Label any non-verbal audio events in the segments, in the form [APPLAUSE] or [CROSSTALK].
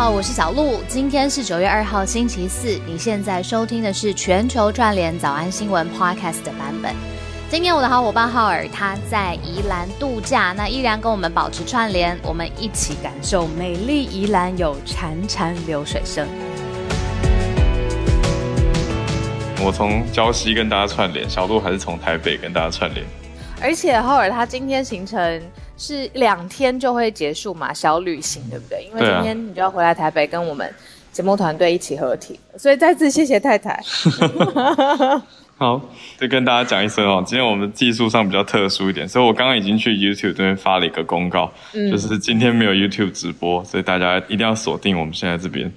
好，我是小鹿。今天是九月二号，星期四。你现在收听的是全球串联早安新闻 Podcast 的版本。今天我的好伙伴浩尔他在宜兰度假，那依然跟我们保持串联，我们一起感受美丽宜兰有潺潺流水声。我从礁溪跟大家串联，小鹿还是从台北跟大家串联。而且浩尔他今天行程。是两天就会结束嘛？小旅行对不对？因为今天你就要回来台北跟我们节目团队一起合体，所以再次谢谢太太。[LAUGHS] 好，再跟大家讲一声哦，今天我们技术上比较特殊一点，所以我刚刚已经去 YouTube 这边发了一个公告，就是今天没有 YouTube 直播，所以大家一定要锁定我们现在这边。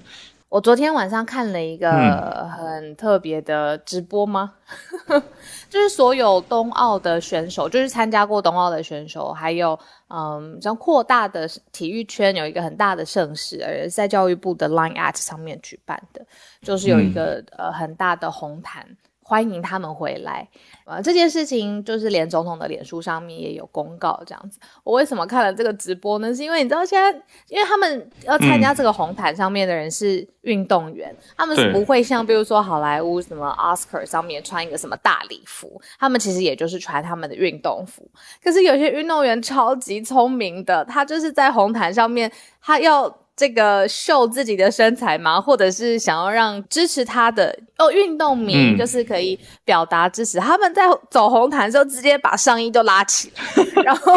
我昨天晚上看了一个很特别的直播吗？就是所有冬奥的选手，就是参加过冬奥的选手，还有嗯，像扩大的体育圈有一个很大的盛事，而在教育部的 Line at 上面举办的，就是有一个呃很大的红毯。欢迎他们回来，呃，这件事情就是连总统的脸书上面也有公告这样子。我为什么看了这个直播呢？是因为你知道现在，因为他们要参加这个红毯上面的人是运动员，他们是不会像比如说好莱坞什么 Oscar 上面穿一个什么大礼服，他们其实也就是穿他们的运动服。可是有些运动员超级聪明的，他就是在红毯上面，他要。这个秀自己的身材吗？或者是想要让支持他的哦运动迷，就是可以表达支持。他们在走红毯的时候，直接把上衣都拉起来，[LAUGHS] 然后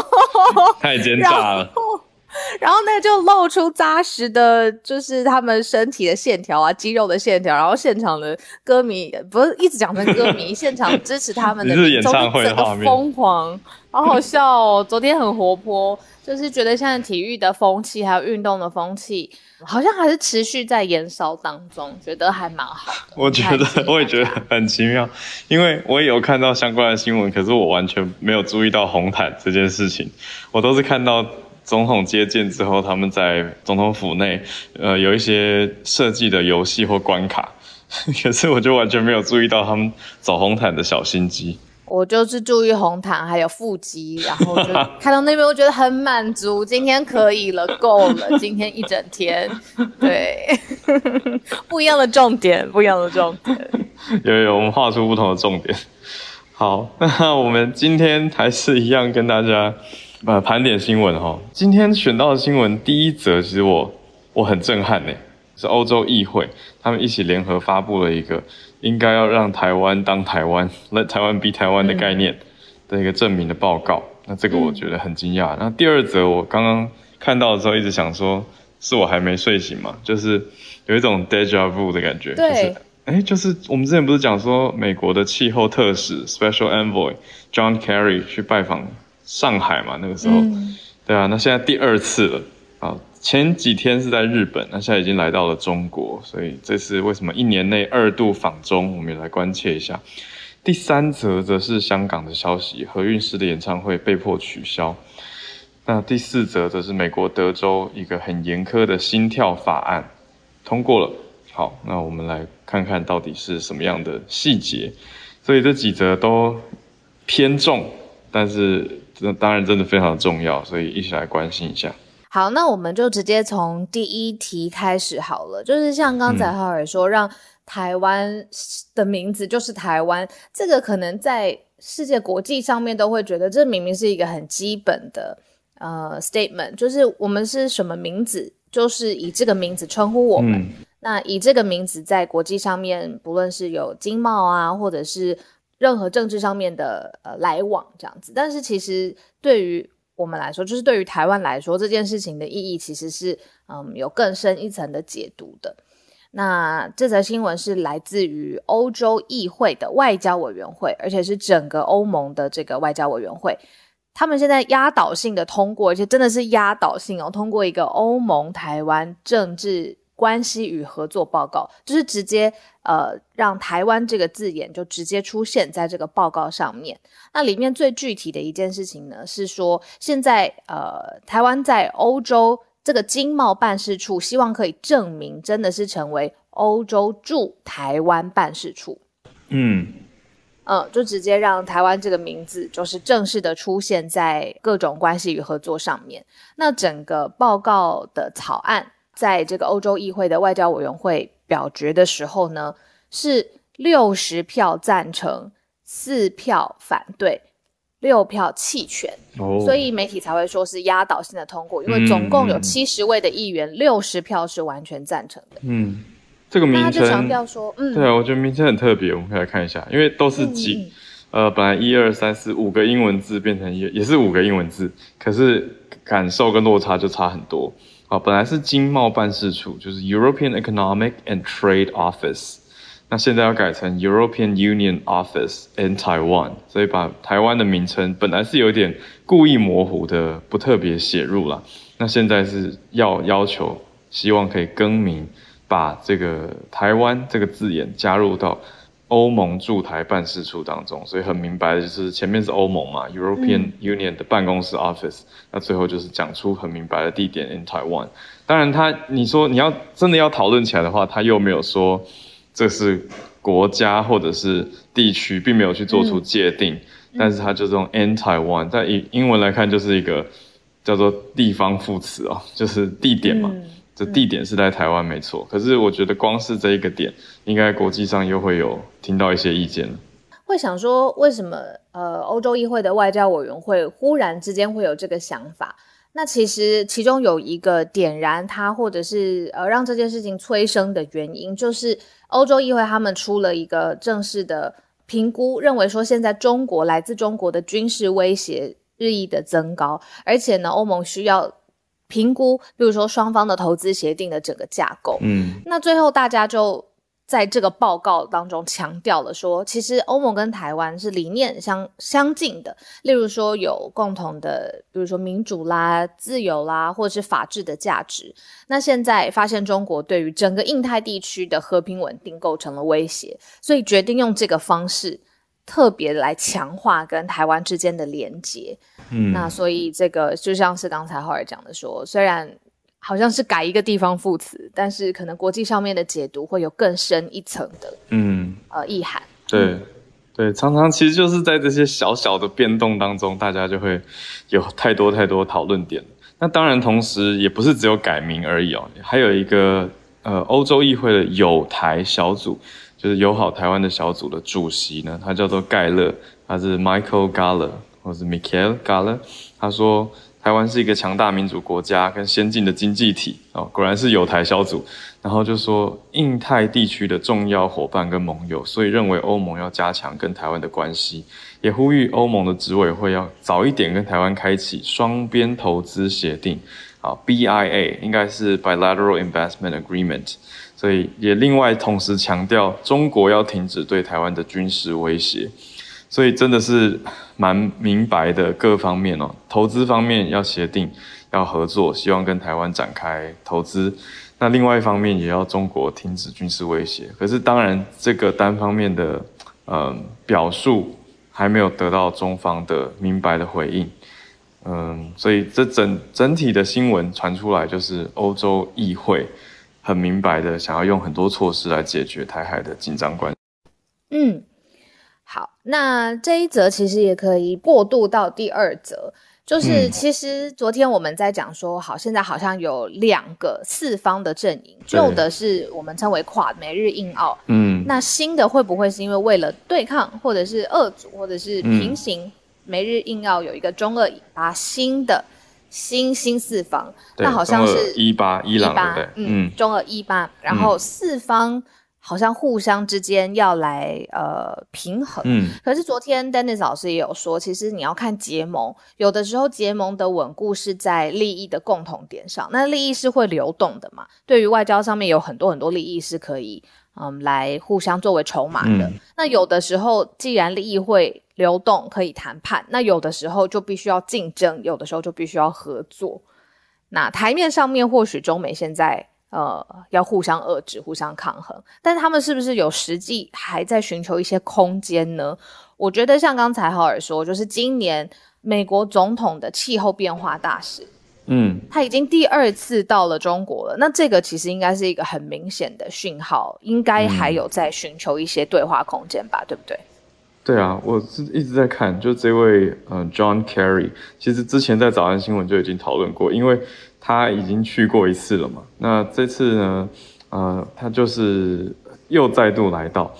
太奸诈了。然后 [LAUGHS] 那就露出扎实的，就是他们身体的线条啊，肌肉的线条。然后现场的歌迷不是一直讲成歌迷，现场支持他们的 [LAUGHS] 演唱会画面疯狂，好好笑哦。昨天很活泼。就是觉得现在体育的风气还有运动的风气，好像还是持续在燃烧当中，觉得还蛮好的。[LAUGHS] 我觉得我也觉得很奇妙，因为我也有看到相关的新闻，可是我完全没有注意到红毯这件事情。我都是看到总统接见之后，他们在总统府内，呃，有一些设计的游戏或关卡，[LAUGHS] 可是我就完全没有注意到他们走红毯的小心机。我就是注意红毯还有腹肌，然后就看到那边，我觉得很满足。今天可以了，够了，今天一整天，[LAUGHS] 对，不一样的重点，不一样的重点。有有，我们画出不同的重点。好，那我们今天还是一样跟大家呃盘点新闻哈。今天选到的新闻第一则，其实我我很震撼呢，是欧洲议会他们一起联合发布了一个。应该要让台湾当台湾，Let 台湾 be 台湾的概念的一个证明的报告，那这个我觉得很惊讶。那第二则我刚刚看到的时候，一直想说，是我还没睡醒嘛？就是有一种 deja vu 的感觉。就是。哎，就是我们之前不是讲说，美国的气候特使 Special Envoy John Kerry 去拜访上海嘛？那个时候，对啊，那现在第二次了啊。前几天是在日本，那现在已经来到了中国，所以这次为什么一年内二度访中，我们也来关切一下。第三则则是香港的消息，何韵诗的演唱会被迫取消。那第四则则是美国德州一个很严苛的心跳法案通过了。好，那我们来看看到底是什么样的细节。所以这几则都偏重，但是这当然真的非常重要，所以一起来关心一下。好，那我们就直接从第一题开始好了。就是像刚才浩尔说，让台湾的名字就是台湾，这个可能在世界国际上面都会觉得，这明明是一个很基本的呃 statement，就是我们是什么名字，就是以这个名字称呼我们。那以这个名字在国际上面，不论是有经贸啊，或者是任何政治上面的呃来往这样子，但是其实对于我们来说，就是对于台湾来说，这件事情的意义其实是，嗯，有更深一层的解读的。那这则新闻是来自于欧洲议会的外交委员会，而且是整个欧盟的这个外交委员会，他们现在压倒性的通过，而且真的是压倒性哦，通过一个欧盟台湾政治。关系与合作报告就是直接呃让台湾这个字眼就直接出现在这个报告上面。那里面最具体的一件事情呢是说，现在呃台湾在欧洲这个经贸办事处，希望可以证明真的是成为欧洲驻台湾办事处。嗯嗯，就直接让台湾这个名字就是正式的出现在各种关系与合作上面。那整个报告的草案。在这个欧洲议会的外交委员会表决的时候呢，是六十票赞成，四票反对，六票弃权，所以媒体才会说是压倒性的通过，因为总共有七十位的议员，六十票是完全赞成的。嗯，这个名称，就强调说，嗯，对啊，我觉得名称很特别，我们可以来看一下，因为都是几，呃，本来一二三四五个英文字变成也也是五个英文字，可是感受跟落差就差很多。啊，本来是经贸办事处，就是 European Economic and Trade Office，那现在要改成 European Union Office in Taiwan，所以把台湾的名称本来是有点故意模糊的，不特别写入了。那现在是要要求，希望可以更名，把这个台湾这个字眼加入到。欧盟驻台办事处当中，所以很明白的就是前面是欧盟嘛，European Union 的办公室 office，那最后就是讲出很明白的地点 in Taiwan。当然，他你说你要真的要讨论起来的话，他又没有说这是国家或者是地区，并没有去做出界定。但是他就用 in Taiwan，在英英文来看就是一个叫做地方副词哦，就是地点嘛。这地点是在台湾，没错。可是我觉得光是这一个点，应该国际上又会有听到一些意见会想说，为什么呃欧洲议会的外交委员会忽然之间会有这个想法？那其实其中有一个点燃它，或者是呃让这件事情催生的原因，就是欧洲议会他们出了一个正式的评估，认为说现在中国来自中国的军事威胁日益的增高，而且呢，欧盟需要。评估，比如说双方的投资协定的整个架构，嗯，那最后大家就在这个报告当中强调了说，其实欧盟跟台湾是理念相相近的，例如说有共同的，比如说民主啦、自由啦，或者是法治的价值。那现在发现中国对于整个印太地区的和平稳定构成了威胁，所以决定用这个方式。特别来强化跟台湾之间的连接，嗯，那所以这个就像是刚才浩尔讲的说，虽然好像是改一个地方副词，但是可能国际上面的解读会有更深一层的，嗯，呃，意涵。对，对，常常其实就是在这些小小的变动当中，大家就会有太多太多讨论点。那当然，同时也不是只有改名而已哦，还有一个呃，欧洲议会的友台小组。就是友好台湾的小组的主席呢，他叫做盖勒，他是 Michael Galler 或是 Michael Galler。他说，台湾是一个强大民主国家跟先进的经济体哦，果然是友台小组。然后就说，印太地区的重要伙伴跟盟友，所以认为欧盟要加强跟台湾的关系，也呼吁欧盟的执委会要早一点跟台湾开启双边投资协定啊，BIA 应该是 Bilateral Investment Agreement。所以也另外同时强调，中国要停止对台湾的军事威胁，所以真的是蛮明白的各方面哦。投资方面要协定，要合作，希望跟台湾展开投资。那另外一方面也要中国停止军事威胁。可是当然，这个单方面的嗯表述还没有得到中方的明白的回应。嗯，所以这整整体的新闻传出来，就是欧洲议会。很明白的，想要用很多措施来解决台海的紧张关系。嗯，好，那这一则其实也可以过渡到第二则，就是其实昨天我们在讲说，好，现在好像有两个四方的阵营，旧的是我们称为跨美日印澳，嗯，那新的会不会是因为为了对抗，或者是二组，或者是平行美日印澳有一个中二，把新的。新新四方，那好像是一八伊朗对嗯，中俄一八，然后四方好像互相之间要来呃平衡，嗯，可是昨天 Dennis 老师也有说，其实你要看结盟，有的时候结盟的稳固是在利益的共同点上，那利益是会流动的嘛，对于外交上面有很多很多利益是可以嗯来互相作为筹码的，那有的时候既然利益会。流动可以谈判，那有的时候就必须要竞争，有的时候就必须要合作。那台面上面或许中美现在呃要互相遏制、互相抗衡，但是他们是不是有实际还在寻求一些空间呢？我觉得像刚才浩尔说，就是今年美国总统的气候变化大使，嗯，他已经第二次到了中国了。那这个其实应该是一个很明显的讯号，应该还有在寻求一些对话空间吧，对不对？对啊，我是一直在看，就这位呃 John Kerry，其实之前在早安新闻就已经讨论过，因为他已经去过一次了嘛。那这次呢，呃，他就是又再度来到。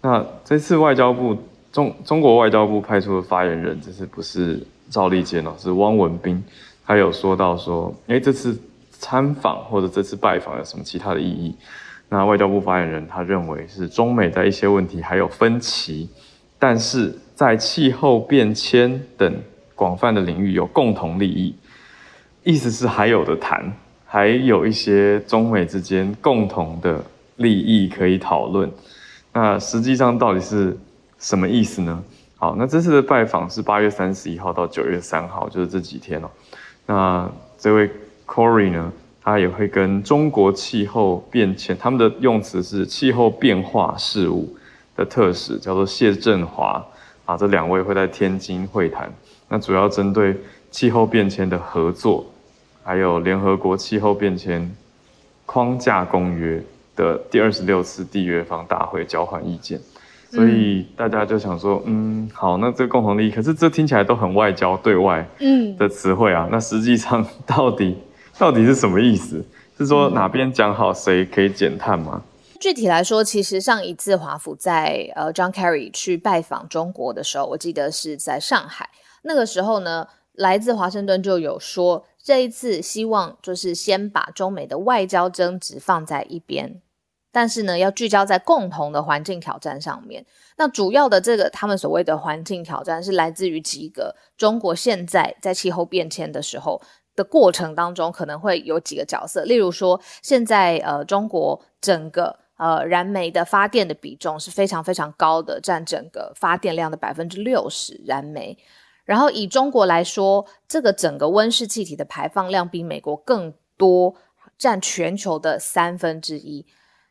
那这次外交部中中国外交部派出的发言人，这次不是赵立坚哦，是汪文斌。他有说到说，哎，这次参访或者这次拜访有什么其他的意义？那外交部发言人他认为是中美在一些问题还有分歧。但是在气候变迁等广泛的领域有共同利益，意思是还有的谈，还有一些中美之间共同的利益可以讨论。那实际上到底是什么意思呢？好，那这次的拜访是八月三十一号到九月三号，就是这几天哦。那这位 Corey 呢，他也会跟中国气候变迁，他们的用词是气候变化事务。的特使叫做谢振华啊，这两位会在天津会谈，那主要针对气候变迁的合作，还有联合国气候变迁框架公约的第二十六次缔约方大会交换意见，所以大家就想说，嗯，好，那这个共同利益，可是这听起来都很外交对外嗯的词汇啊，那实际上 [LAUGHS] 到底到底是什么意思？是说哪边讲好谁可以减碳吗？具体来说，其实上一次华府在呃 John Kerry 去拜访中国的时候，我记得是在上海。那个时候呢，来自华盛顿就有说，这一次希望就是先把中美的外交争执放在一边，但是呢，要聚焦在共同的环境挑战上面。那主要的这个他们所谓的环境挑战，是来自于几个中国现在在气候变迁的时候的过程当中，可能会有几个角色，例如说，现在呃中国整个呃，燃煤的发电的比重是非常非常高的，占整个发电量的百分之六十。燃煤，然后以中国来说，这个整个温室气体的排放量比美国更多，占全球的三分之一。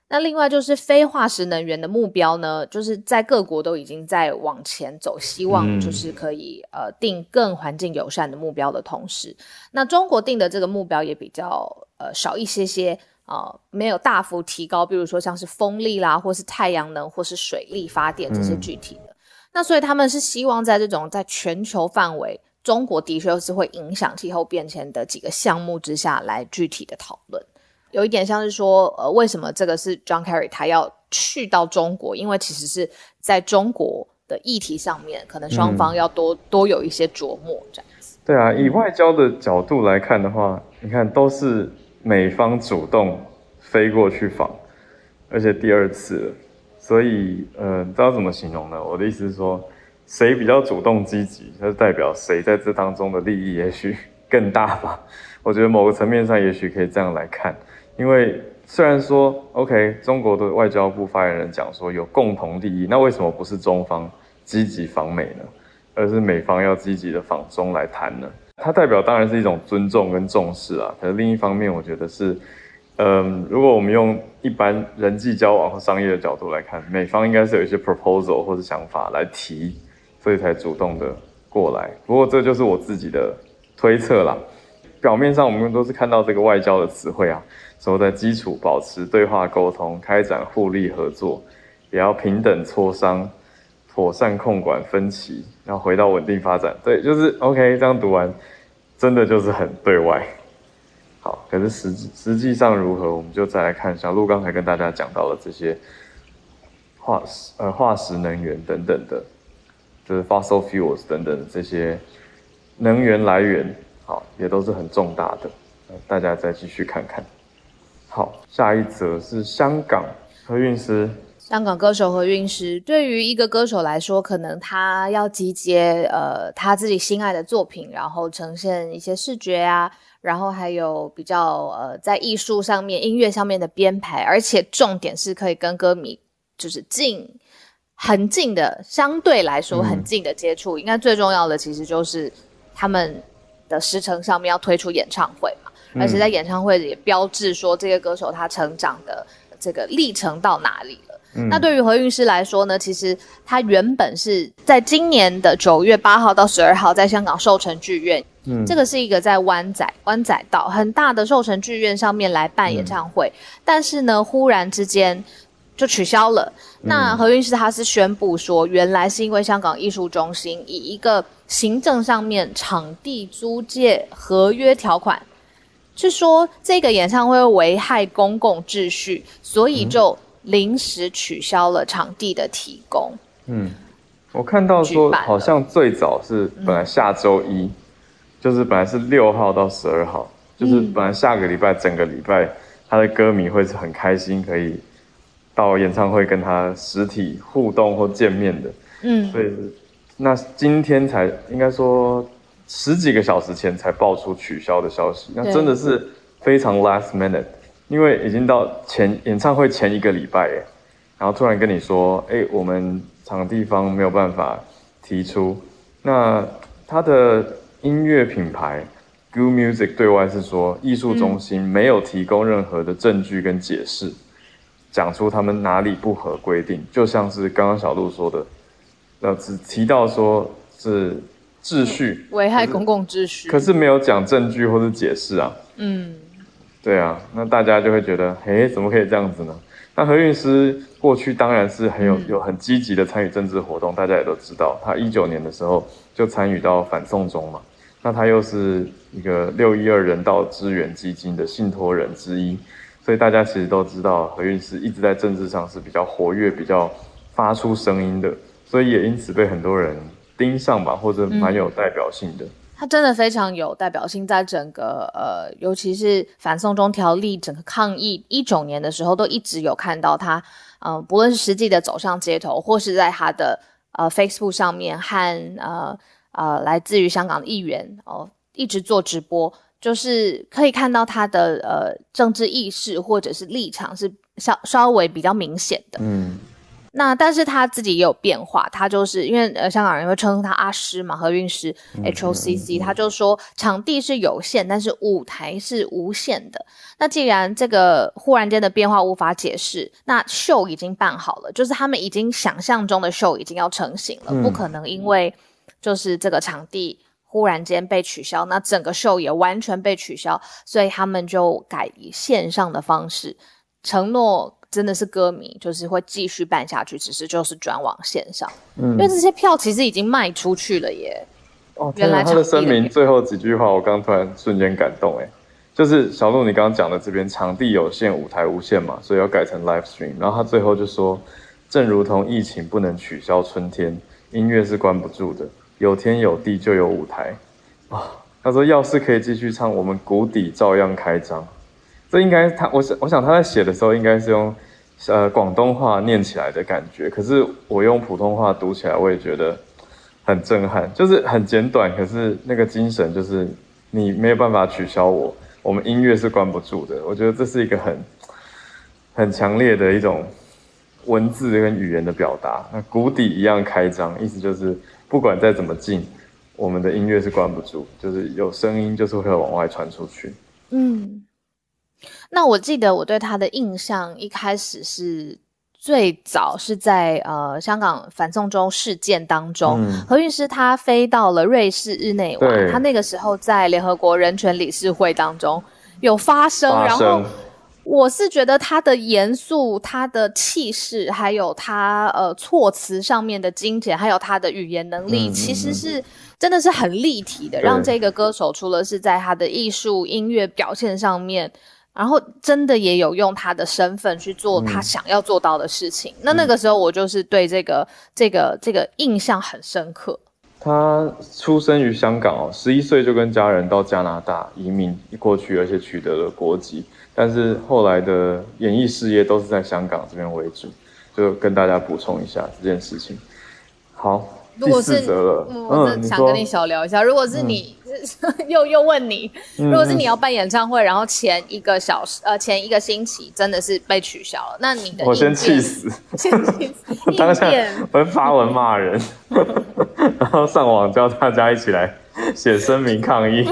那另外就是非化石能源的目标呢，就是在各国都已经在往前走，希望就是可以呃定更环境友善的目标的同时，那中国定的这个目标也比较呃少一些些。呃，没有大幅提高，比如说像是风力啦，或是太阳能，或是水力发电这些具体的。那所以他们是希望在这种在全球范围，中国的确是会影响气候变迁的几个项目之下来具体的讨论。有一点像是说，呃，为什么这个是 John Kerry 他要去到中国？因为其实是在中国的议题上面，可能双方要多多有一些琢磨这样子。对啊，以外交的角度来看的话，你看都是。美方主动飞过去访，而且第二次，所以呃，知道怎么形容呢？我的意思是说，谁比较主动积极，就代表谁在这当中的利益也许更大吧。[LAUGHS] 我觉得某个层面上也许可以这样来看，因为虽然说 OK，中国的外交部发言人讲说有共同利益，那为什么不是中方积极访美呢？而是美方要积极的访中来谈呢？它代表当然是一种尊重跟重视啊，可是另一方面，我觉得是，嗯，如果我们用一般人际交往和商业的角度来看，美方应该是有一些 proposal 或者想法来提，所以才主动的过来。不过这就是我自己的推测啦。表面上我们都是看到这个外交的词汇啊，说在基础保持对话沟通，开展互利合作，也要平等磋商。妥善控管分歧，然后回到稳定发展。对，就是 OK。这样读完，真的就是很对外。好，可是实实际上如何，我们就再来看。小陆刚才跟大家讲到了这些化石、呃化石能源等等的，就是 fossil fuels 等等这些能源来源，好，也都是很重大的。大家再继续看看。好，下一则是香港何韵诗。香港歌手和韵诗，对于一个歌手来说，可能他要集结呃他自己心爱的作品，然后呈现一些视觉啊，然后还有比较呃在艺术上面、音乐上面的编排，而且重点是可以跟歌迷就是近很近的，相对来说很近的接触。应该最重要的其实就是他们的时程上面要推出演唱会嘛，而且在演唱会也标志说这个歌手他成长的这个历程到哪里了。那对于何韵诗来说呢？其实她原本是在今年的九月八号到十二号，在香港寿城剧院，嗯，这个是一个在湾仔湾仔道很大的寿城剧院上面来办演唱会。但是呢，忽然之间就取消了。那何韵诗她是宣布说，原来是因为香港艺术中心以一个行政上面场地租借合约条款，是说这个演唱会危害公共秩序，所以就临时取消了场地的提供。嗯，我看到说好像最早是本来下周一，就是本来是六号到十二号，就是本来下个礼拜整个礼拜他的歌迷会是很开心可以。到演唱会跟他实体互动或见面的，嗯，所以那今天才应该说十几个小时前才爆出取消的消息，那真的是非常 last minute，因为已经到前演唱会前一个礼拜哎，然后突然跟你说，哎，我们场地方没有办法提出，那他的音乐品牌 Good Music 对外是说艺术中心没有提供任何的证据跟解释。讲出他们哪里不合规定，就像是刚刚小鹿说的，呃，只提到说是秩序危害公共秩序，可是没有讲证据或者解释啊。嗯，对啊，那大家就会觉得，诶，怎么可以这样子呢？那何韵诗过去当然是很有有很积极的参与政治活动，大家也都知道，他一九年的时候就参与到反送中嘛，那他又是一个六一二人道支援基金的信托人之一。所以大家其实都知道，何韵诗一直在政治上是比较活跃、比较发出声音的，所以也因此被很多人盯上吧，或者蛮有代表性的。他真的非常有代表性，在整个呃，尤其是反送中条例整个抗议一九年的时候，都一直有看到他，嗯，不论是实际的走上街头，或是在他的呃 Facebook 上面和呃呃来自于香港的议员哦，一直做直播。就是可以看到他的呃政治意识或者是立场是稍稍微比较明显的，嗯，那但是他自己也有变化，他就是因为呃香港人会称呼他阿诗嘛，何韵诗 H O C C，他就说场地是有限，但是舞台是无限的。那既然这个忽然间的变化无法解释，那秀已经办好了，就是他们已经想象中的秀已经要成型了，不可能因为就是这个场地。忽然间被取消，那整个秀也完全被取消，所以他们就改以线上的方式，承诺真的是歌迷就是会继续办下去，只是就是转往线上，嗯，因为这些票其实已经卖出去了耶。哦，原来他的声明最后几句话，我刚突然瞬间感动哎，就是小鹿你刚刚讲的这边场地有限，舞台无限嘛，所以要改成 live stream，然后他最后就说，正如同疫情不能取消春天，音乐是关不住的。有天有地就有舞台，啊！他说要是可以继续唱，我们谷底照样开张。这应该他，我想，我想他在写的时候应该是用，呃，广东话念起来的感觉。可是我用普通话读起来，我也觉得很震撼，就是很简短，可是那个精神就是你没有办法取消我，我们音乐是关不住的。我觉得这是一个很很强烈的一种文字跟语言的表达。那谷底一样开张，意思就是。不管再怎么近，我们的音乐是关不住，就是有声音就是会往外传出去。嗯，那我记得我对他的印象一开始是最早是在呃香港反送中事件当中，何韵诗他飞到了瑞士日内瓦，他那个时候在联合国人权理事会当中有发声，然后。我是觉得他的严肃、他的气势，还有他呃措辞上面的精简，还有他的语言能力，其实是真的是很立体的，让这个歌手除了是在他的艺术音乐表现上面，然后真的也有用他的身份去做他想要做到的事情。那那个时候我就是对这个这个这个印象很深刻。他出生于香港哦，十一岁就跟家人到加拿大移民过去，而且取得了国籍。但是后来的演艺事业都是在香港这边为主，就跟大家补充一下这件事情。好，第四则了，嗯，想跟你小聊一下，如果是你，[LAUGHS] 又又问你，如果是你要办演唱会，然后前一个小时，呃，前一个星期真的是被取消了，那你的我先气死，[LAUGHS] 先气死，当下我发文骂人，[LAUGHS] 然后上网叫大家一起来写声明抗议。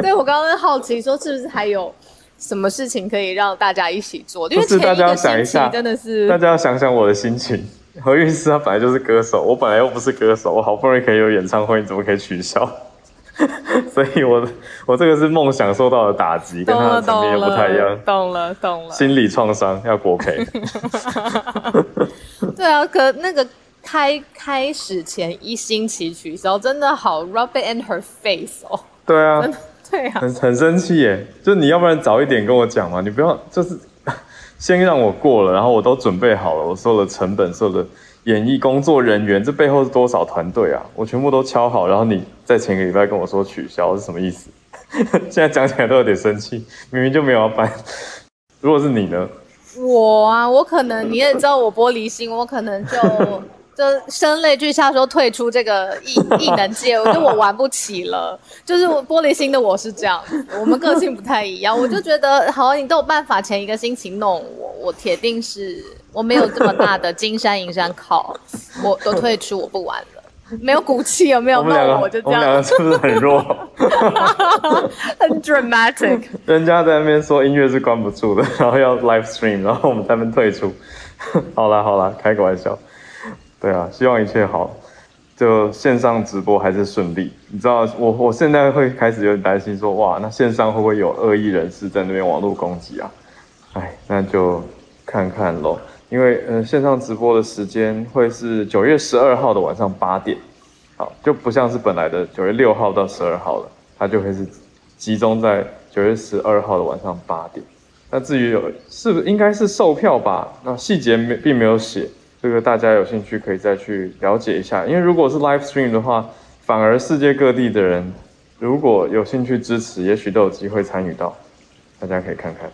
对我刚刚好奇说，是不是还有？什么事情可以让大家一起做？就是大家要想一下，真的是大家要想想我的心情。何韵诗她本来就是歌手，我本来又不是歌手，我好不容易可以有演唱会，你怎么可以取消？[LAUGHS] 所以我我这个是梦想受到的打击，跟他的层面也不太一样。懂了，懂了。心理创伤要国赔。[LAUGHS] 对啊，可那个开开始前一星期取消，真的好 rub it in her face 哦。对啊，对啊，很很生气耶。就你要不然早一点跟我讲嘛，你不要就是先让我过了，然后我都准备好了，我所有的成本，所有的。演艺工作人员，这背后是多少团队啊？我全部都敲好，然后你在前个礼拜跟我说取消是什么意思？[LAUGHS] 现在讲起来都有点生气，明明就没有要搬。如果是你呢？我啊，我可能你也知道我玻璃心，我可能就就声泪俱下说退出这个艺艺 [LAUGHS] 能界，我觉得我玩不起了。就是我玻璃心的我是这样，我们个性不太一样。我就觉得好，你都有办法前一个星期弄我，我铁定是。我没有这么大的金山银山靠，我都退出，我不玩了。没有骨气，有没有？弄我就这样。我们两个是不是很弱？很 dramatic。人家在那边说音乐是关不住的，然后要 live stream，然后我们在那边退出。好啦好啦，开个玩笑。对啊，希望一切好。就线上直播还是顺利。你知道，我我现在会开始有点担心，说哇，那线上会不会有恶意人士在那边网络攻击啊？哎，那就看看喽。因为呃线上直播的时间会是九月十二号的晚上八点，好就不像是本来的九月六号到十二号了，它就会是集中在九月十二号的晚上八点。那至于有是不应该是售票吧？那细节没并没有写，这个大家有兴趣可以再去了解一下。因为如果是 live stream 的话，反而世界各地的人如果有兴趣支持，也许都有机会参与到，大家可以看看。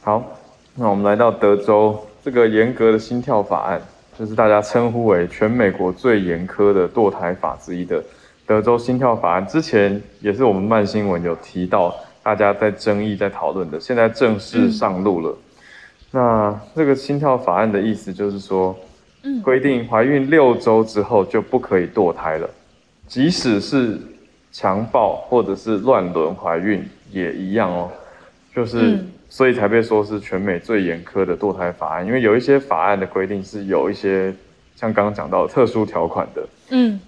好，那我们来到德州。这个严格的心跳法案，就是大家称呼为全美国最严苛的堕胎法之一的德州心跳法案。之前也是我们慢新闻有提到，大家在争议、在讨论的，现在正式上路了。那这个心跳法案的意思就是说，规定怀孕六周之后就不可以堕胎了，即使是强暴或者是乱伦怀孕也一样哦，就是。所以才被说是全美最严苛的堕胎法案，因为有一些法案的规定是有一些像刚刚讲到特殊条款的，嗯，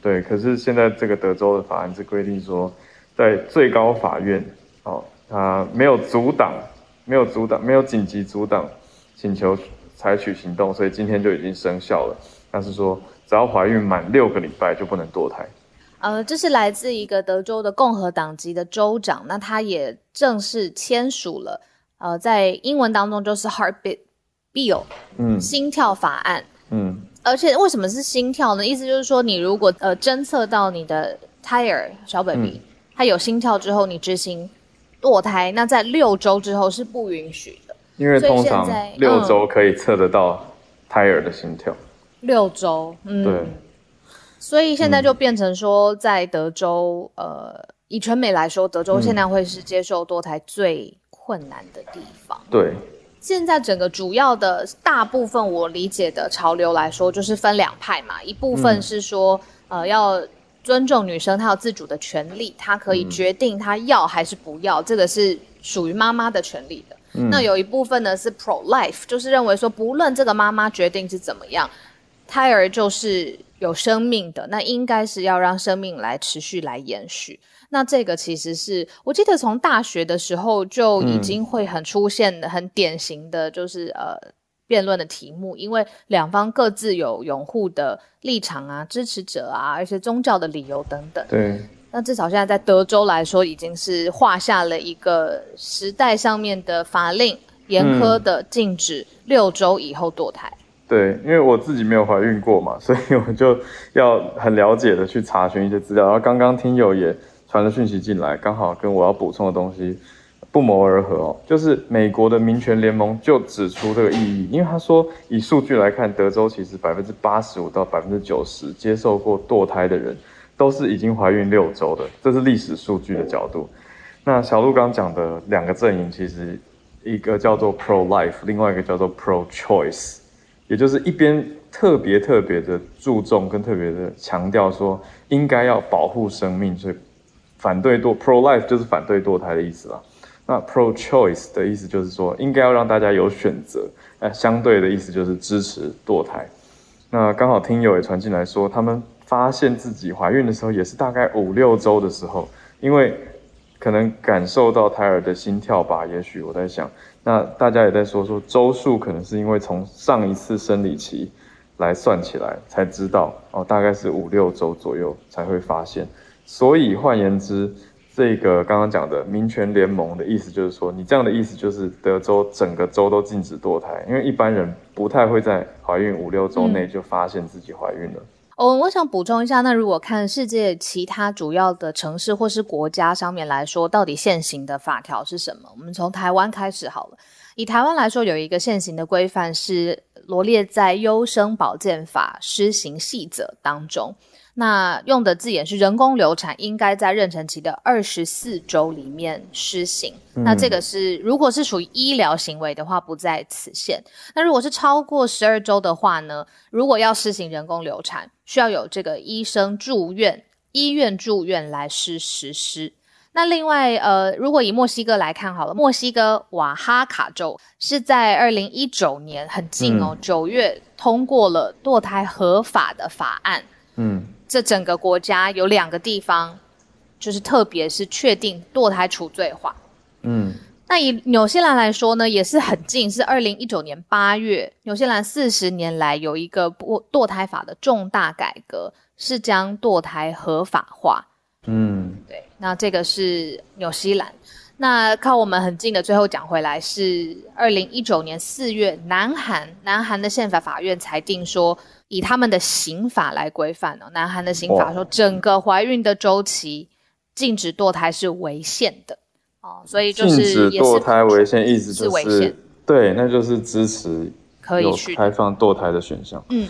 对。可是现在这个德州的法案是规定说，在最高法院，哦，他没有阻挡，没有阻挡，没有紧急阻挡请求采取行动，所以今天就已经生效了。但是说，只要怀孕满六个礼拜就不能堕胎。呃，这是来自一个德州的共和党籍的州长，那他也正式签署了，呃，在英文当中就是 Heartbeat Bill，嗯，心跳法案，嗯，而且为什么是心跳呢？意思就是说，你如果呃侦测到你的胎儿小 baby 他有心跳之后，你执行堕胎，那在六周之后是不允许的，因为通常六周可以测得到胎儿的心跳，六周，嗯，对。所以现在就变成说，在德州，呃，以全美来说，德州现在会是接受堕胎最困难的地方。对，现在整个主要的大部分我理解的潮流来说，就是分两派嘛，一部分是说，呃，要尊重女生她有自主的权利，她可以决定她要还是不要，这个是属于妈妈的权利的。那有一部分呢是 pro life，就是认为说，不论这个妈妈决定是怎么样，胎儿就是。有生命的那应该是要让生命来持续来延续。那这个其实是我记得从大学的时候就已经会很出现的很典型的就是呃辩论的题目，因为两方各自有拥护的立场啊、支持者啊，而且宗教的理由等等。对。那至少现在在德州来说，已经是画下了一个时代上面的法令，严苛的禁止六周以后堕胎。对，因为我自己没有怀孕过嘛，所以我就要很了解的去查询一些资料。然后刚刚听友也传了讯息进来，刚好跟我要补充的东西不谋而合哦。就是美国的民权联盟就指出这个意义，因为他说以数据来看，德州其实百分之八十五到百分之九十接受过堕胎的人都是已经怀孕六周的，这是历史数据的角度。那小鹿刚讲的两个阵营，其实一个叫做 pro life，另外一个叫做 pro choice。也就是一边特别特别的注重跟特别的强调说应该要保护生命，所以反对堕 pro life 就是反对堕胎的意思啦。那 pro choice 的意思就是说应该要让大家有选择，呃，相对的意思就是支持堕胎。那刚好听友也传进来说，他们发现自己怀孕的时候，也是大概五六周的时候，因为可能感受到胎儿的心跳吧。也许我在想，那大家也在说说周数，可能是因为从上一次生理期来算起来才知道哦，大概是五六周左右才会发现。所以换言之，这个刚刚讲的民权联盟的意思就是说，你这样的意思就是德州整个州都禁止堕胎，因为一般人不太会在怀孕五六周内就发现自己怀孕了。哦，我想补充一下，那如果看世界其他主要的城市或是国家上面来说，到底现行的法条是什么？我们从台湾开始好了。以台湾来说，有一个现行的规范是罗列在《优生保健法施行细则》当中。那用的字眼是人工流产，应该在妊娠期的二十四周里面施行。那这个是如果是属于医疗行为的话，不在此限。那如果是超过十二周的话呢？如果要施行人工流产，需要有这个医生住院，医院住院来施实施。那另外，呃，如果以墨西哥来看好了，墨西哥瓦哈卡州是在二零一九年很近哦，九月通过了堕胎合法的法案。嗯。这整个国家有两个地方，就是特别是确定堕胎除罪化。嗯，那以纽西兰来说呢，也是很近，是二零一九年八月，纽西兰四十年来有一个堕堕胎法的重大改革，是将堕胎合法化。嗯，对，那这个是纽西兰。那靠我们很近的，最后讲回来是二零一九年四月，南韩，南韩的宪法法院裁定说。以他们的刑法来规范哦，南韩的刑法说，整个怀孕的周期禁止堕胎是违宪的。哦，所以就是禁止堕胎违宪，意思就是对，那就是支持可以去。开放堕胎的选项。嗯。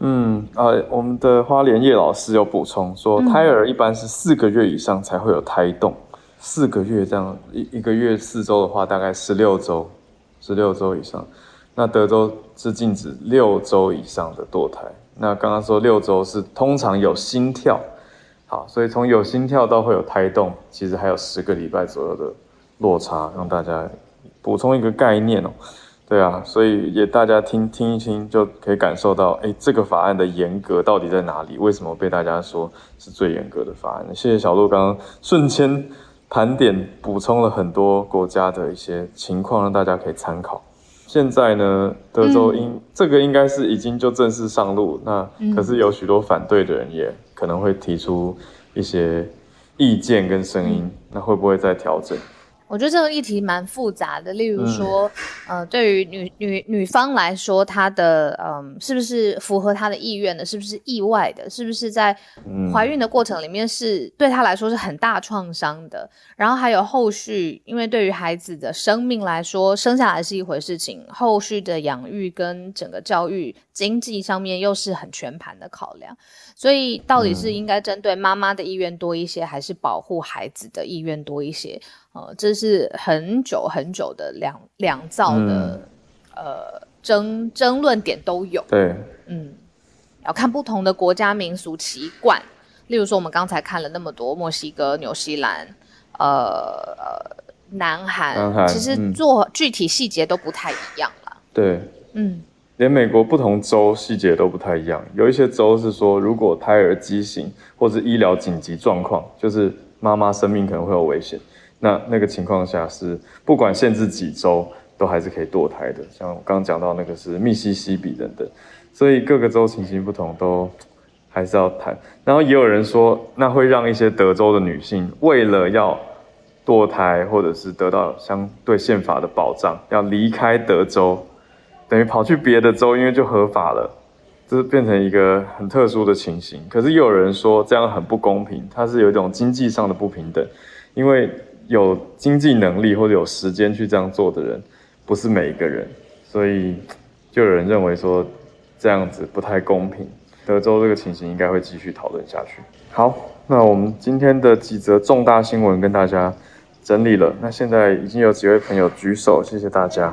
嗯呃，我们的花莲叶老师有补充说，胎儿一般是四个月以上才会有胎动，四个月这样一一个月四周的话，大概十六周，十六周以上。那德州是禁止六周以上的堕胎。那刚刚说六周是通常有心跳，好，所以从有心跳到会有胎动，其实还有十个礼拜左右的落差，让大家补充一个概念哦。对啊，所以也大家听听一听就可以感受到，哎，这个法案的严格到底在哪里？为什么被大家说是最严格的法案？谢谢小鹿刚刚瞬间盘点补充了很多国家的一些情况，让大家可以参考。现在呢，德州应这个应该是已经就正式上路，那可是有许多反对的人也可能会提出一些意见跟声音，那会不会再调整？我觉得这个议题蛮复杂的，例如说，呃，对于女女女方来说，她的嗯，是不是符合她的意愿的？是不是意外的？是不是在怀孕的过程里面是对她来说是很大创伤的？然后还有后续，因为对于孩子的生命来说，生下来是一回事情，后续的养育跟整个教育、经济上面又是很全盘的考量。所以，到底是应该针对妈妈的意愿多一些，还是保护孩子的意愿多一些？呃，这是很久很久的两两造的呃争争论点都有。对，嗯，要看不同的国家民俗习惯。例如说，我们刚才看了那么多墨西哥、纽西兰、呃呃南韩，其实做具体细节都不太一样了。对，嗯。连美国不同州细节都不太一样，有一些州是说，如果胎儿畸形或是医疗紧急状况，就是妈妈生命可能会有危险，那那个情况下是不管限制几周都还是可以堕胎的。像我刚刚讲到那个是密西西比等等，所以各个州情形不同，都还是要谈。然后也有人说，那会让一些德州的女性为了要堕胎或者是得到相对宪法的保障，要离开德州。等于跑去别的州，因为就合法了，这是变成一个很特殊的情形。可是又有人说这样很不公平，它是有一种经济上的不平等，因为有经济能力或者有时间去这样做的人，不是每一个人，所以就有人认为说这样子不太公平。德州这个情形应该会继续讨论下去。好，那我们今天的几则重大新闻跟大家整理了，那现在已经有几位朋友举手，谢谢大家。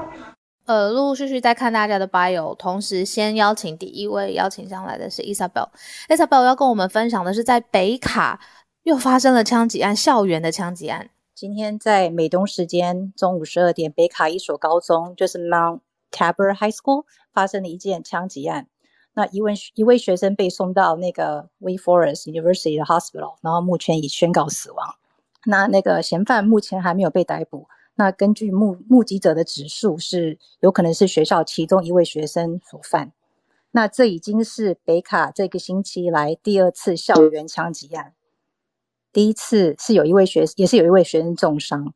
呃，陆陆续续在看大家的 bio，同时先邀请第一位邀请上来的是 Isabel。Isabel 要跟我们分享的是在北卡又发生了枪击案，校园的枪击案。今天在美东时间中午十二点，北卡一所高中就是 Mount Tabor High School 发生了一件枪击案。那一位一位学生被送到那个 We Forest University 的 Hospital，然后目前已宣告死亡。那那个嫌犯目前还没有被逮捕。那根据目目击者的指数，是有可能是学校其中一位学生所犯。那这已经是北卡这个星期来第二次校园枪击案。第一次是有一位学，也是有一位学生重伤。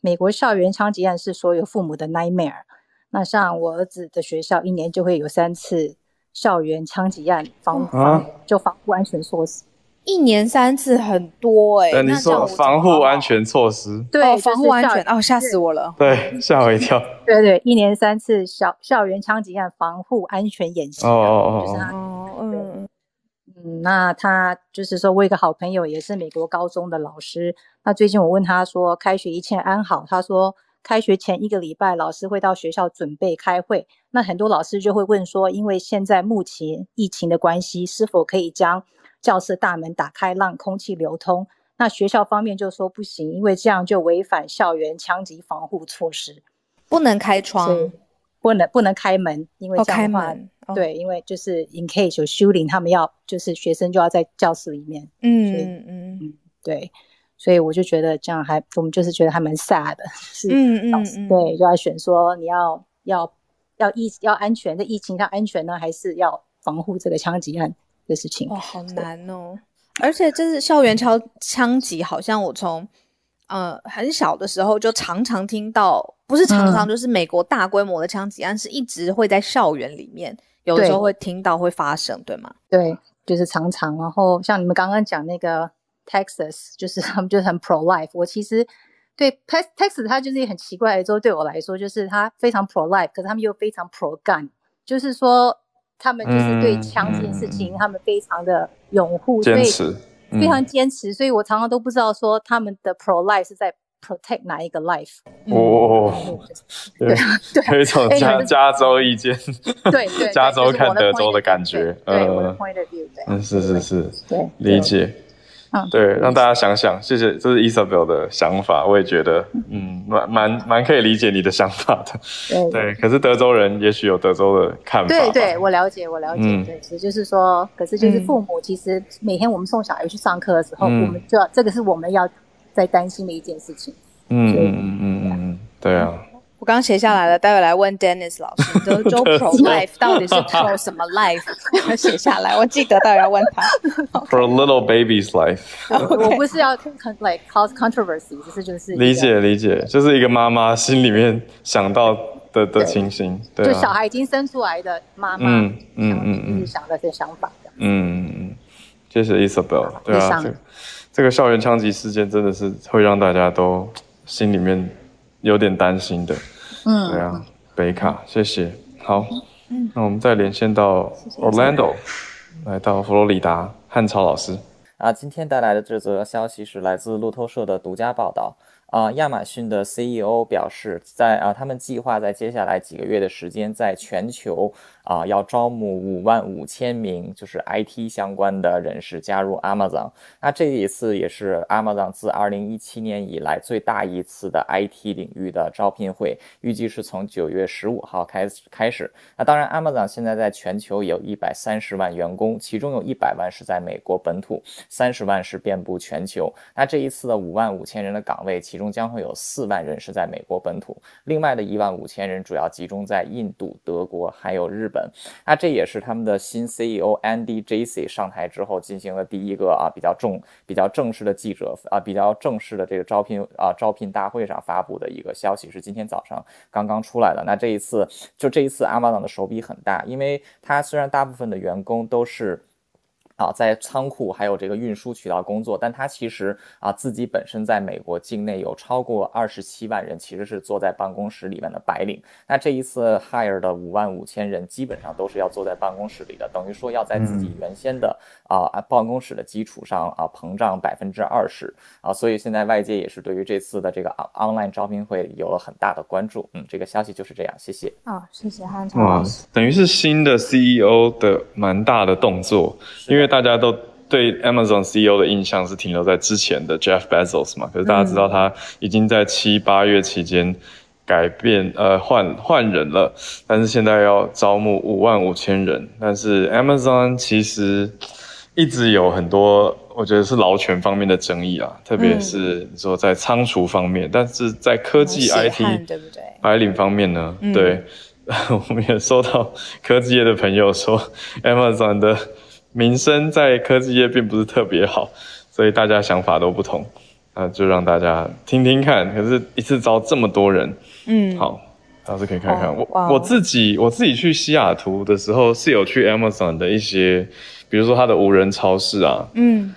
美国校园枪击案是所有父母的 nightmare。那像我儿子的学校，一年就会有三次校园枪击案，防防就防护安全措施。一年三次很多哎，你说防护安全措施，对，防护安全哦，吓死我了，对，吓我一跳。对对，一年三次校校园枪击案防护安全演习，哦哦哦，嗯嗯，那他就是说，我一个好朋友也是美国高中的老师，那最近我问他说，开学一切安好？他说，开学前一个礼拜，老师会到学校准备开会，那很多老师就会问说，因为现在目前疫情的关系，是否可以将教室大门打开，让空气流通。那学校方面就说不行，因为这样就违反校园枪击防护措施，不能开窗，不能不能开门，因为这样的话，对，因为就是 in case 有 shooting，他们要就是学生就要在教室里面。嗯嗯嗯，对，所以我就觉得这样还，我们就是觉得还蛮 sad 的，[LAUGHS] 是，嗯嗯嗯，对，就要选说你要要要疫要安全，在疫情上安全呢，还是要防护这个枪击案。的事情哦，好难哦！而且这是校园枪枪击，好像我从呃很小的时候就常常听到，不是常常就是美国大规模的枪击案是一直会在校园里面，有的时候会听到会发生，对吗？对，就是常常。然后像你们刚刚讲那个 Texas，[LAUGHS] 就是他们就是很 pro life。我其实对 Texas，它就是一个很奇怪的州，对我来说就是它非常 pro life，可是他们又非常 pro gun，就是说。他们就是对枪这件事情，他们非常的拥护，坚持，非常坚持。所以我常常都不知道说他们的 pro life 是在 protect 哪一个 life。哦，[LAUGHS] 对对，有一种加加州意见，对 [LAUGHS] 对，加州看德州的感觉，呃，嗯，是是是，对，理解。对，让大家想想，谢谢，这是 Isabel 的想法，我也觉得，嗯，蛮蛮蛮可以理解你的想法的。对，可是德州人也许有德州的看法。对，对我了解，我了解。对，其实就是说，可是就是父母，其实每天我们送小孩去上课的时候，我们就要这个是我们要在担心的一件事情。嗯嗯嗯嗯嗯，对啊。我刚写下来了，待会来问 Dennis 老师，德州 [LAUGHS] Pro Life 到底是 Pro 什么 Life？[LAUGHS] 我写下来，我记得待会要问他。[LAUGHS] For a little baby's life。我不是要 like cause controversy，就是就是理解理解，就是一个妈妈心里面想到的的情形，对，就小孩已经生出来的妈妈，嗯嗯嗯嗯，想的这想法嗯嗯嗯，谢谢 Isabel，对啊，这个校园枪击事件真的是会让大家都心里面。有点担心的，嗯，对啊，北卡，谢谢，好，嗯，那我们再连线到 Orlando，来到佛罗里达，汉超老师，啊，今天带来的这则消息是来自路透社的独家报道。啊，亚马逊的 CEO 表示，在啊，他们计划在接下来几个月的时间，在全球啊，要招募五万五千名就是 IT 相关的人士加入 Amazon。那这一次也是 Amazon 自二零一七年以来最大一次的 IT 领域的招聘会，预计是从九月十五号开始开始。那当然，Amazon 现在在全球有一百三十万员工，其中有一百万是在美国本土，三十万是遍布全球。那这一次的五万五千人的岗位，其中将会有四万人是在美国本土，另外的一万五千人主要集中在印度、德国还有日本。那这也是他们的新 CEO Andy Jassy 上台之后进行了第一个啊比较重、比较正式的记者啊比较正式的这个招聘啊招聘大会上发布的一个消息，是今天早上刚刚出来的。那这一次就这一次，Amazon 的手笔很大，因为它虽然大部分的员工都是。啊，在仓库还有这个运输渠道工作，但他其实啊自己本身在美国境内有超过二十七万人，其实是坐在办公室里面的白领。那这一次 hire 的五万五千人，基本上都是要坐在办公室里的，等于说要在自己原先的啊办公室的基础上啊膨胀百分之二十啊，所以现在外界也是对于这次的这个 online 招聘会有了很大的关注。嗯，这个消息就是这样，谢谢。啊，谢谢汉超老师。等于是新的 CEO 的蛮大的动作，因为。大家都对 Amazon CEO 的印象是停留在之前的 Jeff Bezos 嘛？可是大家知道他已经在七八月期间改变呃换换人了，但是现在要招募五万五千人，但是 Amazon 其实一直有很多我觉得是劳权方面的争议啊，特别是你说在仓储方面，但是在科技 IT 对不对？白领方面呢，对，[LAUGHS] 我们也收到科技业的朋友说 Amazon 的名声在科技业并不是特别好，所以大家想法都不同。那就让大家听听看，可是一次招这么多人，嗯，好，老师可以看看。我我自己我自己去西雅图的时候是有去 Amazon 的一些，比如说它的无人超市啊，嗯，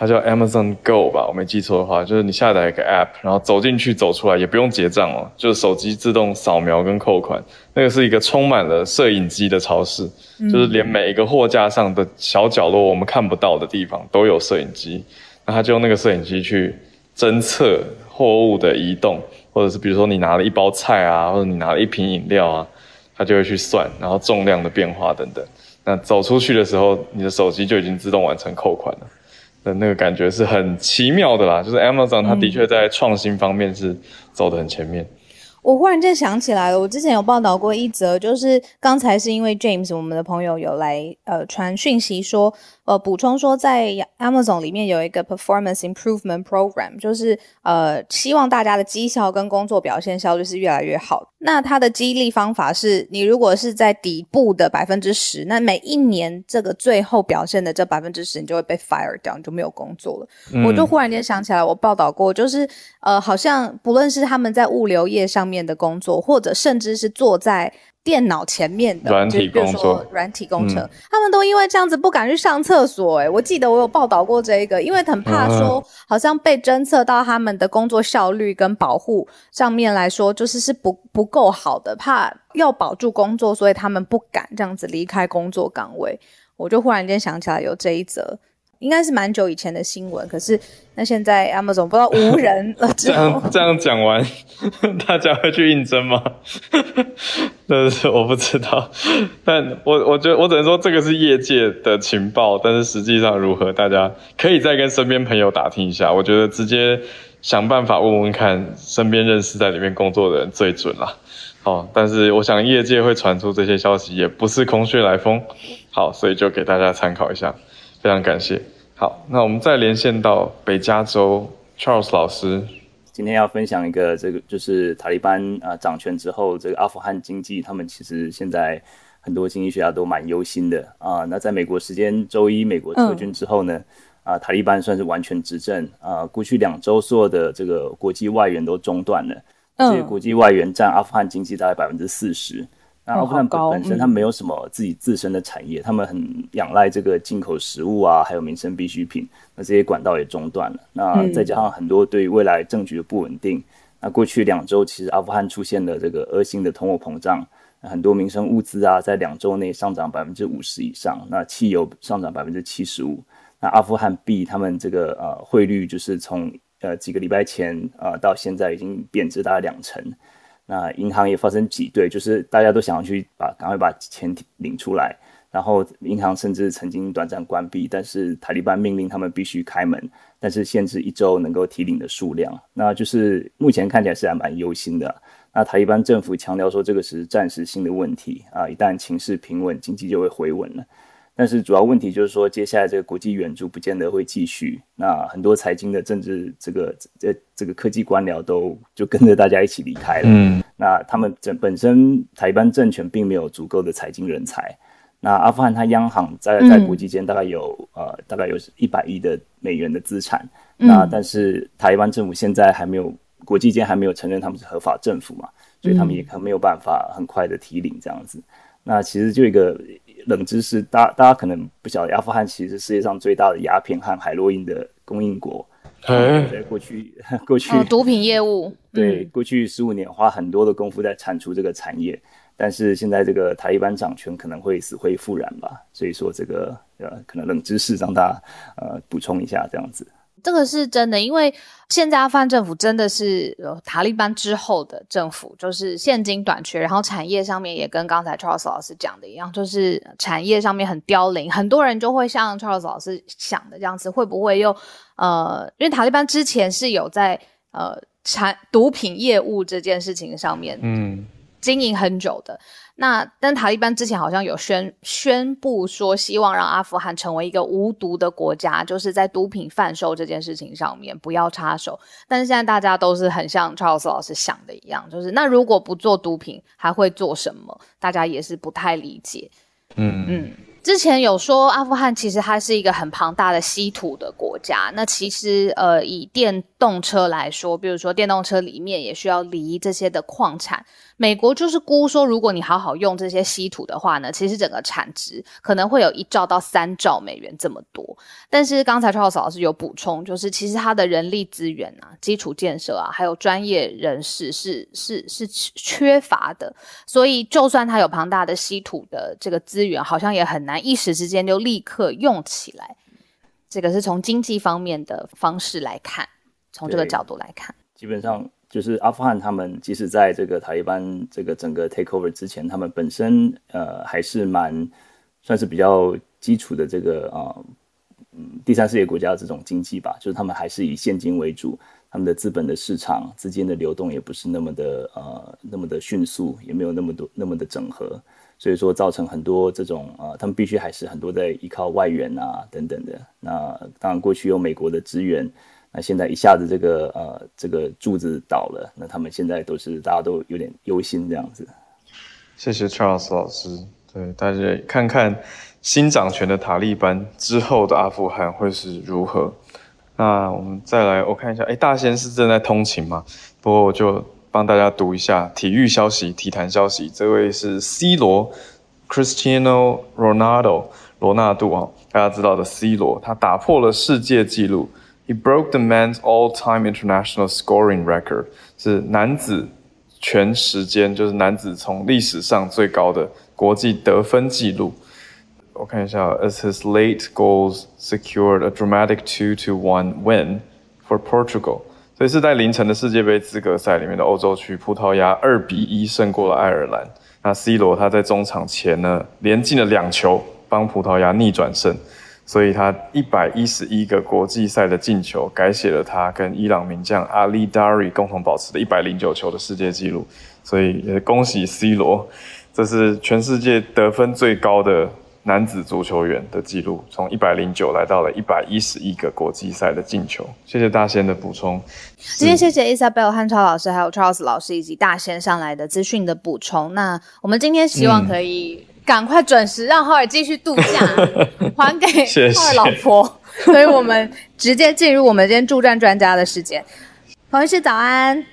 它叫 Amazon Go 吧，我没记错的话，就是你下载一个 App，然后走进去走出来也不用结账哦，就是手机自动扫描跟扣款，那个是一个充满了摄影机的超市，就是连每一个货架上的小角落我们看不到的地方都有摄影机，那他就用那个摄影机去。侦测货物的移动，或者是比如说你拿了一包菜啊，或者你拿了一瓶饮料啊，它就会去算，然后重量的变化等等。那走出去的时候，你的手机就已经自动完成扣款了。那那个感觉是很奇妙的啦，就是 Amazon 它的确在创新方面是走得很前面。我忽然间想起来了，我之前有报道过一则，就是刚才是因为 James 我们的朋友有来呃传讯息说。呃，补充说，在 Amazon 里面有一个 Performance Improvement Program，就是呃，希望大家的绩效跟工作表现效率是越来越好。那它的激励方法是，你如果是在底部的百分之十，那每一年这个最后表现的这百分之十，你就会被 fire 掉，你就没有工作了。我就忽然间想起来，我报道过，就是呃，好像不论是他们在物流业上面的工作，或者甚至是坐在。电脑前面的，软体工作，软体工程，他们都因为这样子不敢去上厕所。哎，我记得我有报道过这个，因为很怕说，好像被侦测到他们的工作效率跟保护上面来说，就是是不不够好的，怕要保住工作，所以他们不敢这样子离开工作岗位。我就忽然间想起来有这一则。应该是蛮久以前的新闻，可是那现在 Amazon 不知道 [LAUGHS] 无人了。这样这样讲完，[LAUGHS] 大家会去应征吗？[LAUGHS] 那是我不知道，但我我觉得我只能说这个是业界的情报，但是实际上如何，大家可以再跟身边朋友打听一下。我觉得直接想办法问问看身边认识在里面工作的人最准了。好，但是我想业界会传出这些消息也不是空穴来风。好，所以就给大家参考一下。非常感谢。好，那我们再连线到北加州 Charles 老师。今天要分享一个，这个就是塔利班啊掌权之后，这个阿富汗经济，他们其实现在很多经济学家都蛮忧心的啊。那在美国时间周一，美国撤军之后呢，啊，塔利班算是完全执政啊。过去两周，所有的这个国际外援都中断了，这些国际外援占阿富汗经济大概百分之四十。阿富汗本身它没有什么自己自身的产业，他们很仰赖这个进口食物啊，还有民生必需品。那这些管道也中断了。那再加上很多对未来政局的不稳定。那过去两周其实阿富汗出现了这个恶性的通货膨胀，很多民生物资啊在两周内上涨百分之五十以上。那汽油上涨百分之七十五。那阿富汗币他们这个呃汇率就是从呃几个礼拜前呃到现在已经贬值大概两成。那银行也发生挤兑，就是大家都想要去把赶快把钱领出来，然后银行甚至曾经短暂关闭，但是塔利班命令他们必须开门，但是限制一周能够提领的数量，那就是目前看起来是还蛮忧心的。那塔利班政府强调说这个是暂时性的问题啊，一旦情势平稳，经济就会回稳了。但是主要问题就是说，接下来这个国际援助不见得会继续。那很多财经的政治这个这这个科技官僚都就跟着大家一起离开了。嗯，那他们整本身台利班政权并没有足够的财经人才。那阿富汗它央行在在国际间大概有呃大概有一百亿的美元的资产。那但是台湾政府现在还没有国际间还没有承认他们是合法政府嘛，所以他们也可能没有办法很快的提领这样子。那其实就一个。冷知识，大大家可能不晓得，阿富汗其实是世界上最大的鸦片和海洛因的供应国。在过去，过去毒品业务，对，过去十五年花很多的功夫在铲除这个产业，但是现在这个塔利班掌权可能会死灰复燃吧。所以说，这个呃，可能冷知识让大家呃补充一下，这样子。这个是真的，因为现在阿富汗政府真的是塔利班之后的政府，就是现金短缺，然后产业上面也跟刚才 Charles 老师讲的一样，就是产业上面很凋零，很多人就会像 Charles 老师想的这样子，会不会又呃，因为塔利班之前是有在呃产毒品业务这件事情上面，嗯，经营很久的。那但塔利班之前好像有宣宣布说，希望让阿富汗成为一个无毒的国家，就是在毒品贩售这件事情上面不要插手。但是现在大家都是很像 Charles 老师想的一样，就是那如果不做毒品，还会做什么？大家也是不太理解。嗯嗯。之前有说阿富汗其实它是一个很庞大的稀土的国家，那其实呃以电动车来说，比如说电动车里面也需要锂这些的矿产。美国就是估说，如果你好好用这些稀土的话呢，其实整个产值可能会有一兆到三兆美元这么多。但是刚才邱浩少老师有补充，就是其实它的人力资源啊、基础建设啊，还有专业人士是是是缺乏的。所以就算它有庞大的稀土的这个资源，好像也很难一时之间就立刻用起来。这个是从经济方面的方式来看，从这个角度来看，基本上。就是阿富汗，他们即使在这个塔利班这个整个 take over 之前，他们本身呃还是蛮算是比较基础的这个啊嗯第三世界国家的这种经济吧，就是他们还是以现金为主，他们的资本的市场资金的流动也不是那么的呃那么的迅速，也没有那么多那么的整合，所以说造成很多这种呃他们必须还是很多在依靠外援啊等等的。那当然过去有美国的支援。那现在一下子这个呃这个柱子倒了，那他们现在都是大家都有点忧心这样子。谢谢 Charles 老师，对大家看看新掌权的塔利班之后的阿富汗会是如何。那我们再来我看一下，哎，大仙是正在通勤吗？不过我就帮大家读一下体育消息、体坛消息。这位是 C 罗，Cristiano Ronaldo，罗纳度啊，大家知道的 C 罗，他打破了世界纪录。He broke the men's all-time international scoring record，是男子全时间，就是男子从历史上最高的国际得分纪录。我看一下，as his late goals secured a dramatic two-to-one win for Portugal，所以是在凌晨的世界杯资格赛里面的欧洲区，葡萄牙二比一胜过了爱尔兰。那 C 罗他在中场前呢，连进了两球，帮葡萄牙逆转胜。所以他一百一十一个国际赛的进球，改写了他跟伊朗名将阿里·达里共同保持的一百零九球的世界纪录。所以也恭喜 C 罗，这是全世界得分最高的男子足球员的记录，从一百零九来到了一百一十一个国际赛的进球。谢谢大仙的补充。今天谢谢 Isabel 汉超老师，还有 Charles 老师以及大仙上来的资讯的补充。那我们今天希望可以。赶快准时让浩尔继续度假，[LAUGHS] 还给浩尔老婆。所以我们直接进入我们今天助战专家的时间。彭医师早安。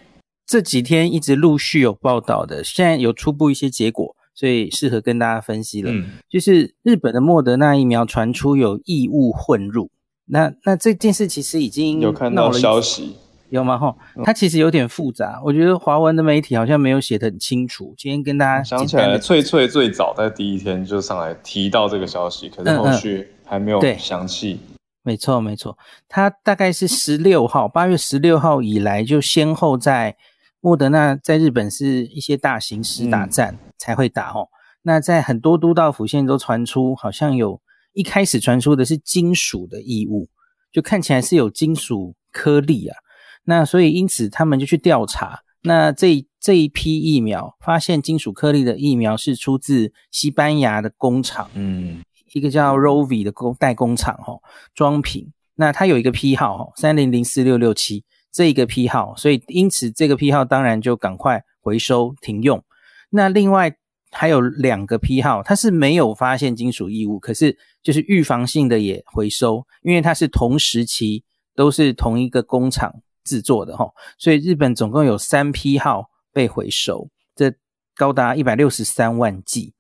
这几天一直陆续有报道的，现在有初步一些结果，所以适合跟大家分析了。嗯，就是日本的莫德纳疫苗传出有异物混入，那那这件事其实已经有看到消息。有吗？哈，它其实有点复杂。我觉得华文的媒体好像没有写得很清楚。今天跟大家想起来，翠翠最早在第一天就上来提到这个消息，可是后续还没有详细。没错，没错。它大概是十六号，八月十六号以来，就先后在莫德纳在日本是一些大型实打战才会打哦。那在很多都道府县都传出，好像有一开始传出的是金属的异物，就看起来是有金属颗粒啊。那所以，因此他们就去调查。那这这一批疫苗发现金属颗粒的疫苗是出自西班牙的工厂，嗯，一个叫 Rovi 的工代工厂，哦，装瓶。那它有一个批号，哦，三零零四六六七这一个批号，所以因此这个批号当然就赶快回收停用。那另外还有两个批号，它是没有发现金属异物，可是就是预防性的也回收，因为它是同时期都是同一个工厂。制作的哈，所以日本总共有三批号被回收，这高达一百六十三万剂。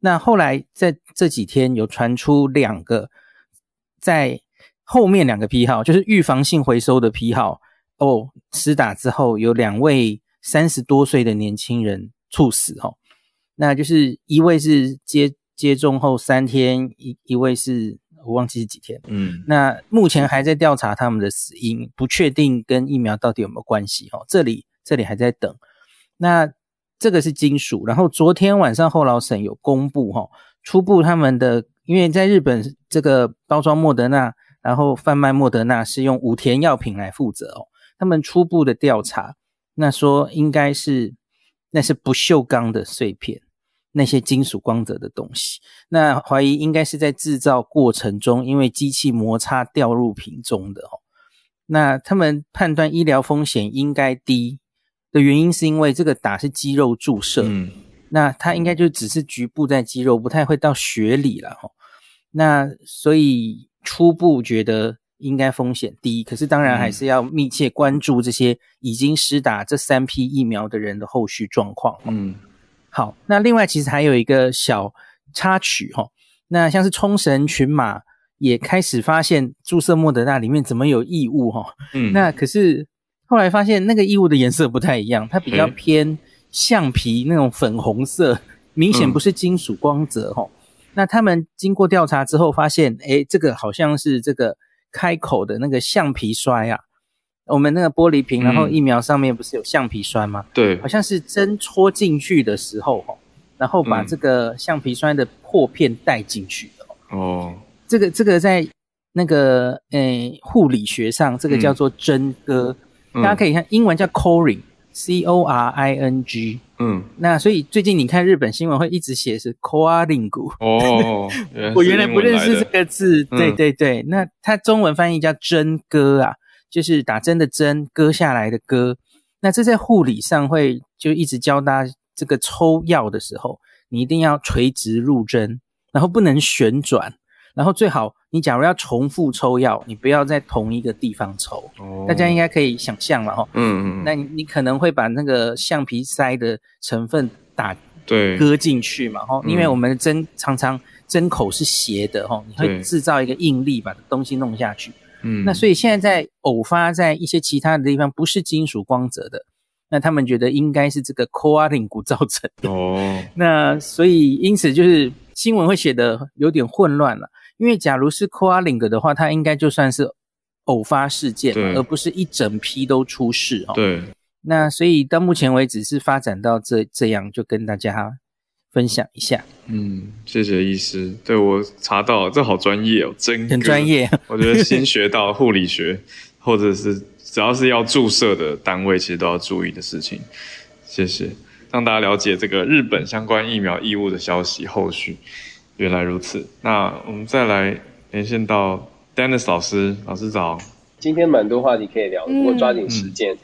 那后来在这几天有传出两个，在后面两个批号，就是预防性回收的批号哦，施打之后有两位三十多岁的年轻人猝死哦，那就是一位是接接种后三天，一一位是。我忘记是几天，嗯，那目前还在调查他们的死因，不确定跟疫苗到底有没有关系哦。这里这里还在等。那这个是金属，然后昨天晚上后老省有公布哈，初步他们的，因为在日本这个包装莫德纳，然后贩卖莫德纳是用武田药品来负责哦。他们初步的调查，那说应该是那是不锈钢的碎片，那些金属光泽的东西，那怀疑应该是在制造过程中因为机器摩擦掉入瓶中的哦。那他们判断医疗风险应该低的原因，是因为这个打是肌肉注射，嗯，那它应该就只是局部在肌肉，不太会到血里了哈。那所以初步觉得应该风险低，可是当然还是要密切关注这些已经施打这三批疫苗的人的后续状况。嗯，好，那另外其实还有一个小插曲哈，那像是冲绳群马也开始发现注射莫德纳里面怎么有异物哈，嗯，[LAUGHS] 那可是后来发现那个异物的颜色不太一样，它比较偏橡皮那种粉红色，明显不是金属光泽哈。那他们经过调查之后发现，哎，这个好像是这个开口的那个橡皮摔啊，我们那个玻璃瓶，然后疫苗上面不是有橡皮栓吗？对，好像是针戳进去的时候，哦，然后把这个橡皮栓的破片带进去的。哦，这个这个在那个诶护理学上，这个叫做针割，大家可以看英文叫 coring，c o r i n g。嗯，那所以最近你看日本新闻会一直写是 coaling 骨哦，[LAUGHS] 我原来不认识这个字，对对对，那它中文翻译叫针割啊，就是打针的针，割下来的割。那这在护理上会就一直教大家，这个抽药的时候，你一定要垂直入针，然后不能旋转。然后最好，你假如要重复抽药，你不要在同一个地方抽。大家应该可以想象了哈。嗯嗯。那你你可能会把那个橡皮塞的成分打对割进去嘛哈，因为我们的针常常针口是斜的哈，你会制造一个应力把东西弄下去。嗯。那所以现在在偶发在一些其他的地方不是金属光泽的，那他们觉得应该是这个 coating 骨造成的。哦。[LAUGHS] 那所以因此就是新闻会写的有点混乱了。因为假如是 coaling 的话，它应该就算是偶发事件，而不是一整批都出事哦。对。那所以到目前为止是发展到这这样，就跟大家分享一下。嗯，谢谢医师。对我查到这好专业哦，真很专业。我觉得新学到护理学，或者是只要是要注射的单位，其实都要注意的事情。谢谢，让大家了解这个日本相关疫苗义务的消息后续。原来如此，那我们再来连线到 Dennis 老师，老师早。今天蛮多话题可以聊，我抓紧时间。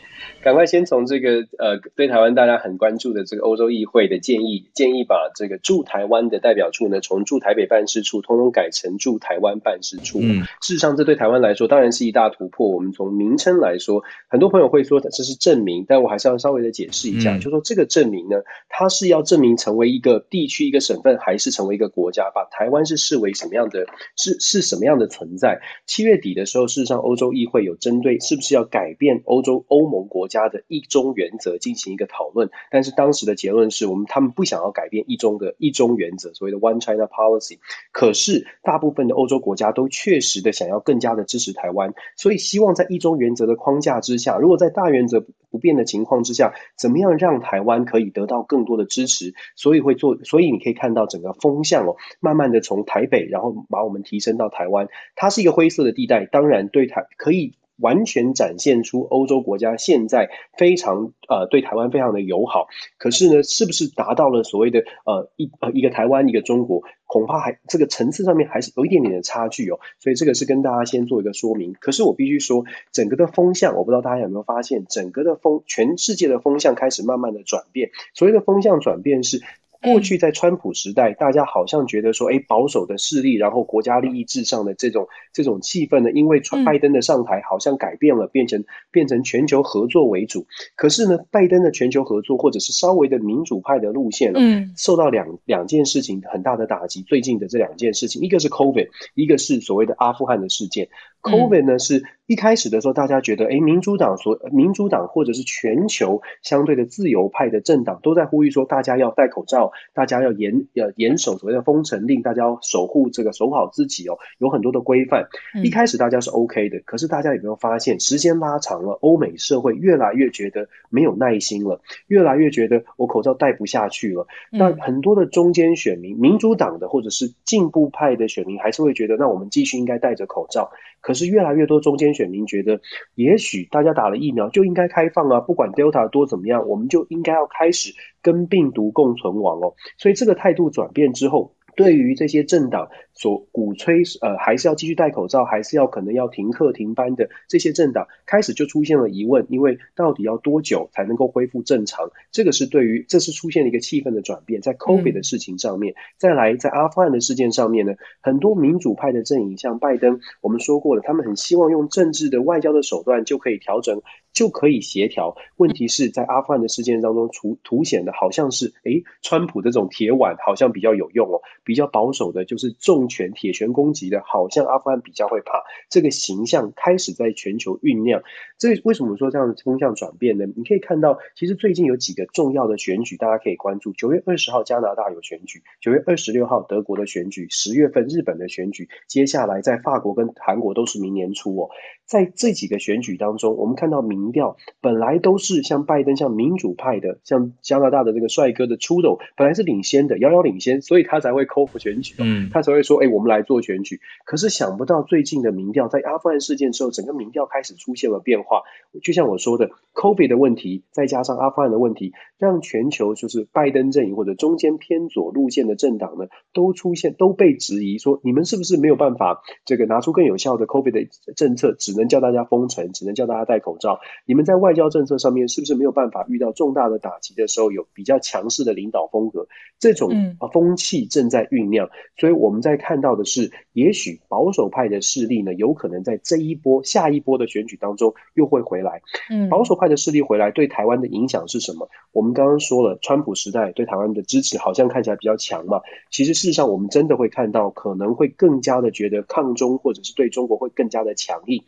赶快先从这个呃，对台湾大家很关注的这个欧洲议会的建议，建议把这个驻台湾的代表处呢，从驻台北办事处通通改成驻台湾办事处。嗯，事实上这对台湾来说当然是一大突破。我们从名称来说，很多朋友会说这是证明，但我还是要稍微的解释一下，就说这个证明呢，它是要证明成为一个地区、一个省份，还是成为一个国家，把台湾是视为什么样的，是是什么样的存在。七月底的时候，事实上欧洲议会有针对是不是要改变欧洲欧盟国。家的一中原则进行一个讨论，但是当时的结论是我们他们不想要改变一中的一中原则，所谓的 One China Policy。可是大部分的欧洲国家都确实的想要更加的支持台湾，所以希望在一中原则的框架之下，如果在大原则不变的情况之下，怎么样让台湾可以得到更多的支持？所以会做，所以你可以看到整个风向哦，慢慢的从台北，然后把我们提升到台湾，它是一个灰色的地带，当然对台可以。完全展现出欧洲国家现在非常呃对台湾非常的友好，可是呢，是不是达到了所谓的呃一呃一个台湾一个中国，恐怕还这个层次上面还是有一点点的差距哦。所以这个是跟大家先做一个说明。可是我必须说，整个的风向，我不知道大家有没有发现，整个的风全世界的风向开始慢慢的转变。所谓的风向转变是。过去在川普时代，大家好像觉得说，哎，保守的势力，然后国家利益至上的这种这种气氛呢，因为川拜登的上台，好像改变了，变成变成全球合作为主。可是呢，拜登的全球合作，或者是稍微的民主派的路线，嗯，受到两两件事情很大的打击。最近的这两件事情，一个是 COVID，一个是所谓的阿富汗的事件。COVID 呢是。一开始的时候，大家觉得，哎，民主党所民主党或者是全球相对的自由派的政党都在呼吁说，大家要戴口罩，大家要严要严守所谓的封城令，大家要守护这个守好自己哦，有很多的规范。一开始大家是 OK 的，可是大家有没有发现，时间拉长了，欧美社会越来越觉得没有耐心了，越来越觉得我口罩戴不下去了。那很多的中间选民，民主党的或者是进步派的选民，还是会觉得，那我们继续应该戴着口罩。可是越来越多中间选民觉得，也许大家打了疫苗就应该开放啊，不管 Delta 多怎么样，我们就应该要开始跟病毒共存亡哦。所以这个态度转变之后。对于这些政党所鼓吹，呃，还是要继续戴口罩，还是要可能要停课停班的这些政党，开始就出现了疑问，因为到底要多久才能够恢复正常？这个是对于这是出现了一个气氛的转变，在 COVID 的事情上面，再来在阿富汗的事件上面呢，很多民主派的阵营，像拜登，我们说过了，他们很希望用政治的外交的手段就可以调整。就可以协调。问题是在阿富汗的事件当中，凸凸显的好像是，诶，川普这种铁腕好像比较有用哦，比较保守的，就是重拳铁拳攻击的，好像阿富汗比较会怕。这个形象开始在全球酝酿。这为什么说这样的风向转变呢？你可以看到，其实最近有几个重要的选举，大家可以关注。九月二十号加拿大有选举，九月二十六号德国的选举，十月份日本的选举，接下来在法国跟韩国都是明年初哦。在这几个选举当中，我们看到民调本来都是像拜登、像民主派的、像加拿大的这个帅哥的出斗，本来是领先的，遥遥领先，所以他才会 call for 选举，嗯，他才会说，哎，我们来做选举。可是想不到最近的民调，在阿富汗事件之后，整个民调开始出现了变化。就像我说的，COVID 的问题，再加上阿富汗的问题，让全球就是拜登阵营或者中间偏左路线的政党呢，都出现都被质疑说，你们是不是没有办法这个拿出更有效的 COVID 的政策，只能。叫大家封城，只能叫大家戴口罩。你们在外交政策上面是不是没有办法遇到重大的打击的时候，有比较强势的领导风格？这种啊风气正在酝酿。所以我们在看到的是，也许保守派的势力呢，有可能在这一波、下一波的选举当中又会回来。嗯，保守派的势力回来对台湾的影响是什么？我们刚刚说了，川普时代对台湾的支持好像看起来比较强嘛。其实事实上，我们真的会看到，可能会更加的觉得抗中，或者是对中国会更加的强硬。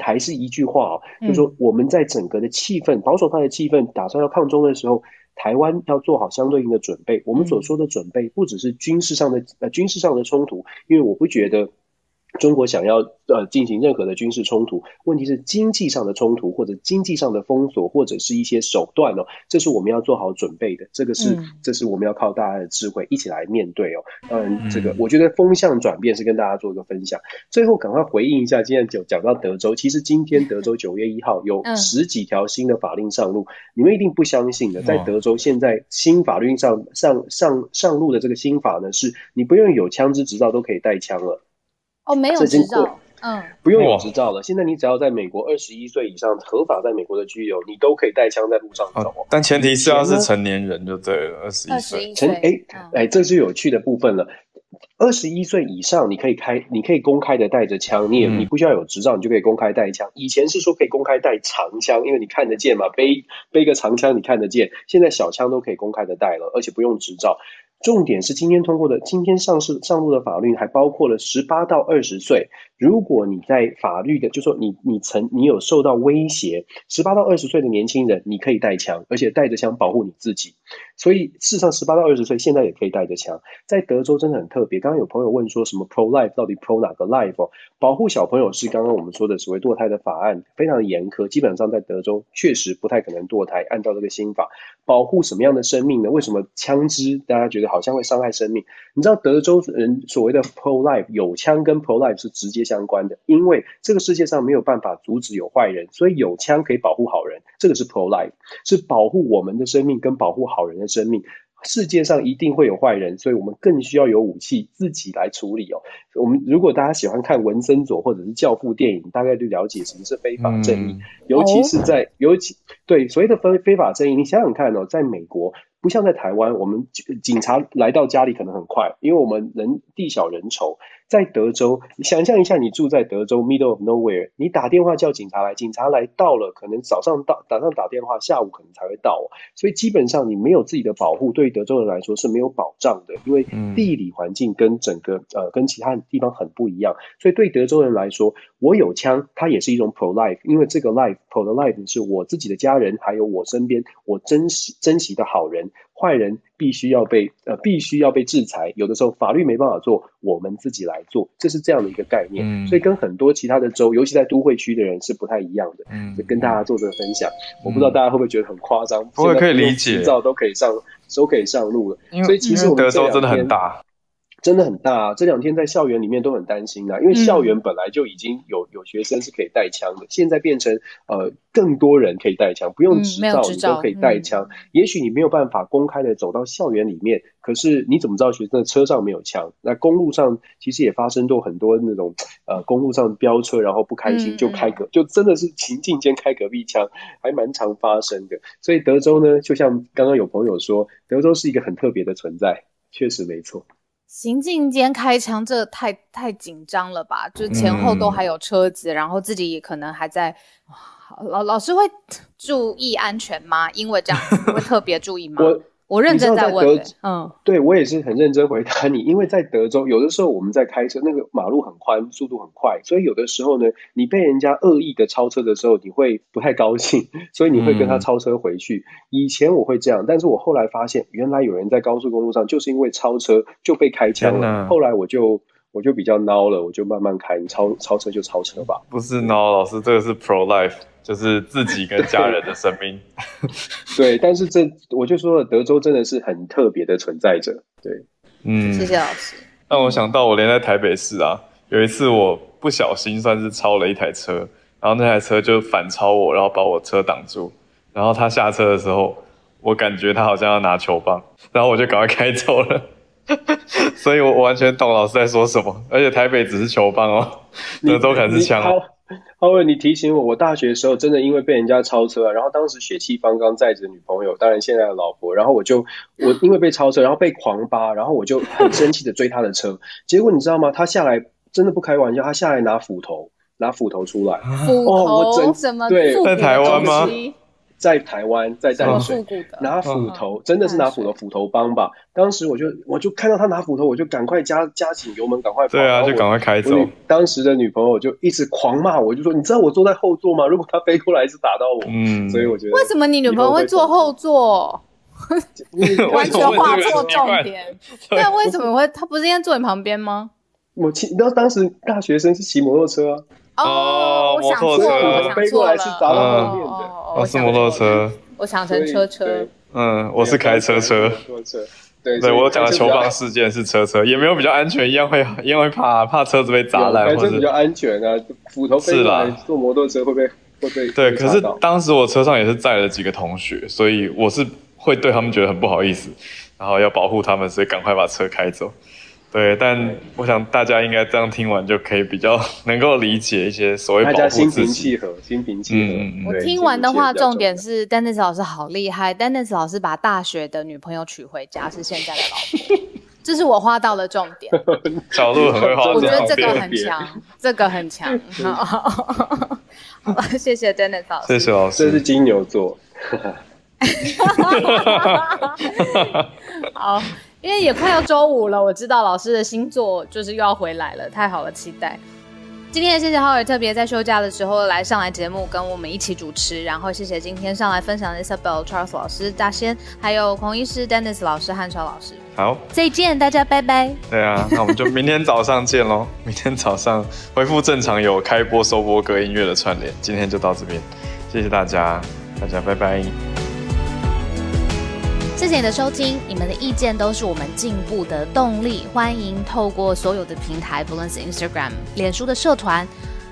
还是一句话啊，就是说我们在整个的气氛，保守派的气氛，打算要抗中的时候，台湾要做好相对应的准备。我们所说的准备，不只是军事上的呃军事上的冲突，因为我不觉得。中国想要呃进行任何的军事冲突，问题是经济上的冲突或者经济上的封锁或者是一些手段哦，这是我们要做好准备的。这个是这是我们要靠大家的智慧一起来面对哦。嗯，这个我觉得风向转变是跟大家做一个分享。最后赶快回应一下，今天就讲到德州，其实今天德州九月一号有十几条新的法令上路，你们一定不相信的，在德州现在新法律上上上上路的这个新法呢，是你不用有枪支执照都可以带枪了。哦，没有执照，嗯，不用有执照了。现在你只要在美国二十一岁以上，合法在美国的居留，你都可以带枪在路上走。但前提是要是成年人就对了，二十一岁成哎哎，这是有趣的部分了。二十一岁以上，你可以开，你可以公开的带着枪，你也你不需要有执照，你就可以公开带枪。以前是说可以公开带长枪，因为你看得见嘛，背背个长枪你看得见。现在小枪都可以公开的带了，而且不用执照。重点是今天通过的，今天上市上路的法律还包括了十八到二十岁。如果你在法律的，就说你你曾你有受到威胁，十八到二十岁的年轻人，你可以带枪，而且带着枪保护你自己。所以事实上，十八到二十岁现在也可以带着枪。在德州真的很特别。刚刚有朋友问说什么 pro life 到底 pro 哪个 life？哦保护小朋友是刚刚我们说的所谓堕胎的法案，非常严苛，基本上在德州确实不太可能堕胎。按照这个新法，保护什么样的生命呢？为什么枪支大家觉得？好像会伤害生命。你知道德州人所谓的 pro life 有枪跟 pro life 是直接相关的，因为这个世界上没有办法阻止有坏人，所以有枪可以保护好人。这个是 pro life，是保护我们的生命跟保护好人的生命。世界上一定会有坏人，所以我们更需要有武器自己来处理哦。我们如果大家喜欢看文森佐或者是教父电影，大概就了解什么是非法正义，尤其是在尤其对所谓的非非法正义，你想想看哦，在美国。不像在台湾，我们警察来到家里可能很快，因为我们人地小人稠。在德州，你想象一下，你住在德州 middle of nowhere，你打电话叫警察来，警察来到了，可能早上到，早上打电话，下午可能才会到。所以基本上你没有自己的保护，对于德州人来说是没有保障的，因为地理环境跟整个呃跟其他地方很不一样。所以对德州人来说，我有枪，它也是一种 pro life，因为这个 life pro 的 life 是我自己的家人，还有我身边我珍惜珍惜的好人。坏人必须要被呃，必须要被制裁。有的时候法律没办法做，我们自己来做，这是这样的一个概念。所以跟很多其他的州，尤其在都会区的人是不太一样的。嗯，跟大家做这个分享，我不知道大家会不会觉得很夸张？不会，可以理解，都可以上，都可以上路了。所以其实德州真的很大。真的很大，啊这两天在校园里面都很担心啊，因为校园本来就已经有有学生是可以带枪的，现在变成呃更多人可以带枪，不用执照你都可以带枪。也许你没有办法公开的走到校园里面，可是你怎么知道学生的车上没有枪？那公路上其实也发生过很多那种呃公路上飙车，然后不开心就开隔，就真的是情境间开隔壁枪，还蛮常发生的。所以德州呢，就像刚刚有朋友说，德州是一个很特别的存在，确实没错。行进间开枪，这太太紧张了吧？就前后都还有车子，然后自己也可能还在。老老师会注意安全吗？因为这样会特别注意吗？我。我认真在问，嗯，对我也是很认真回答你，因为在德州，有的时候我们在开车，那个马路很宽，速度很快，所以有的时候呢，你被人家恶意的超车的时候，你会不太高兴，[LAUGHS] 所以你会跟他超车回去。以前我会这样，但是我后来发现，原来有人在高速公路上就是因为超车就被开枪了。后来我就我就比较孬了，我就慢慢开，你超超车就超车吧。不是孬，老师，这个是 pro life。就是自己跟家人的生命，[LAUGHS] 对，但是这我就说了，德州真的是很特别的存在着，对，嗯，谢谢老师。让我想到，我连在台北市啊，有一次我不小心算是超了一台车，然后那台车就反超我，然后把我车挡住，然后他下车的时候，我感觉他好像要拿球棒，然后我就赶快开走了，[LAUGHS] 所以我完全懂老师在说什么，而且台北只是球棒哦，德州可能是枪哦。浩文，你提醒我，我大学的时候真的因为被人家超车啊，然后当时血气方刚载着女朋友，当然现在的老婆，然后我就我因为被超车，然后被狂扒，然后我就很生气的追他的车，结果你知道吗？他下来真的不开玩笑，他下来拿斧头，拿斧头出来，斧头什么？对，在台湾吗？在台湾，在淡水拿斧头，真的是拿斧头，斧头帮吧。当时我就我就看到他拿斧头，我就赶快加加紧油门，赶快跑。对啊，就赶快开走。当时的女朋友就一直狂骂我，就说：“你知道我坐在后座吗？如果他飞过来，是打到我。”嗯，所以我觉得为什么你女朋友会坐后座？完全画错重点。对，为什么会？他不是应该坐你旁边吗？我骑，你知道当时大学生是骑摩托车。哦，我想错了，飞过来是砸到后面的。我是摩托车，[LAUGHS] 我想成车车。嗯，我是开车车。对，对我讲的球棒事件是车车，也没有比较安全，一样会一样会怕怕车子被砸烂，或者比较安全啊。斧头飞过来坐摩托车会被会被对，可是当时我车上也是载了几个同学，所以我是会对他们觉得很不好意思，然后要保护他们，所以赶快把车开走。对，但我想大家应该这样听完就可以比较 [LAUGHS] 能够理解一些所谓保护自己。心平气和，心平气和。我听完的话，重点是 Dennis 老师好厉害。Dennis 老师把大学的女朋友娶回家，是现在的老婆，[LAUGHS] 这是我画到的重点。[LAUGHS] 角度很会画，我觉得这个很强，这个很强。好，谢谢 Dennis 老师，谢谢老师。这是金牛座。好。因为也快要周五了，我知道老师的星座就是又要回来了，太好了，期待。今天也谢谢浩尔特别在休假的时候来上来节目跟我们一起主持，然后谢谢今天上来分享的 Isabel Charles 老师、大仙，还有孔医师 Dennis 老师、汉超老师。好，再见，大家拜拜。对啊，那我们就明天早上见喽。明天早上恢复正常，有开播收播歌音乐的串联。今天就到这边，谢谢大家，大家拜拜。谢谢你的收听，你们的意见都是我们进步的动力。欢迎透过所有的平台，不论是 Instagram、脸书的社团，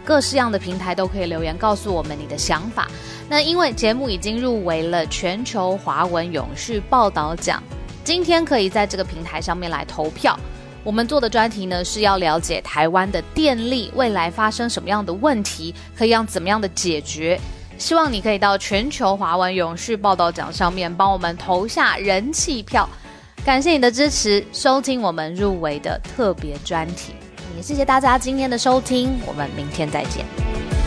各式样的平台都可以留言告诉我们你的想法。那因为节目已经入围了全球华文永续报道奖，今天可以在这个平台上面来投票。我们做的专题呢是要了解台湾的电力未来发生什么样的问题，可以让怎么样的解决。希望你可以到全球华文永续报道奖上面帮我们投下人气票，感谢你的支持，收听我们入围的特别专题，也谢谢大家今天的收听，我们明天再见。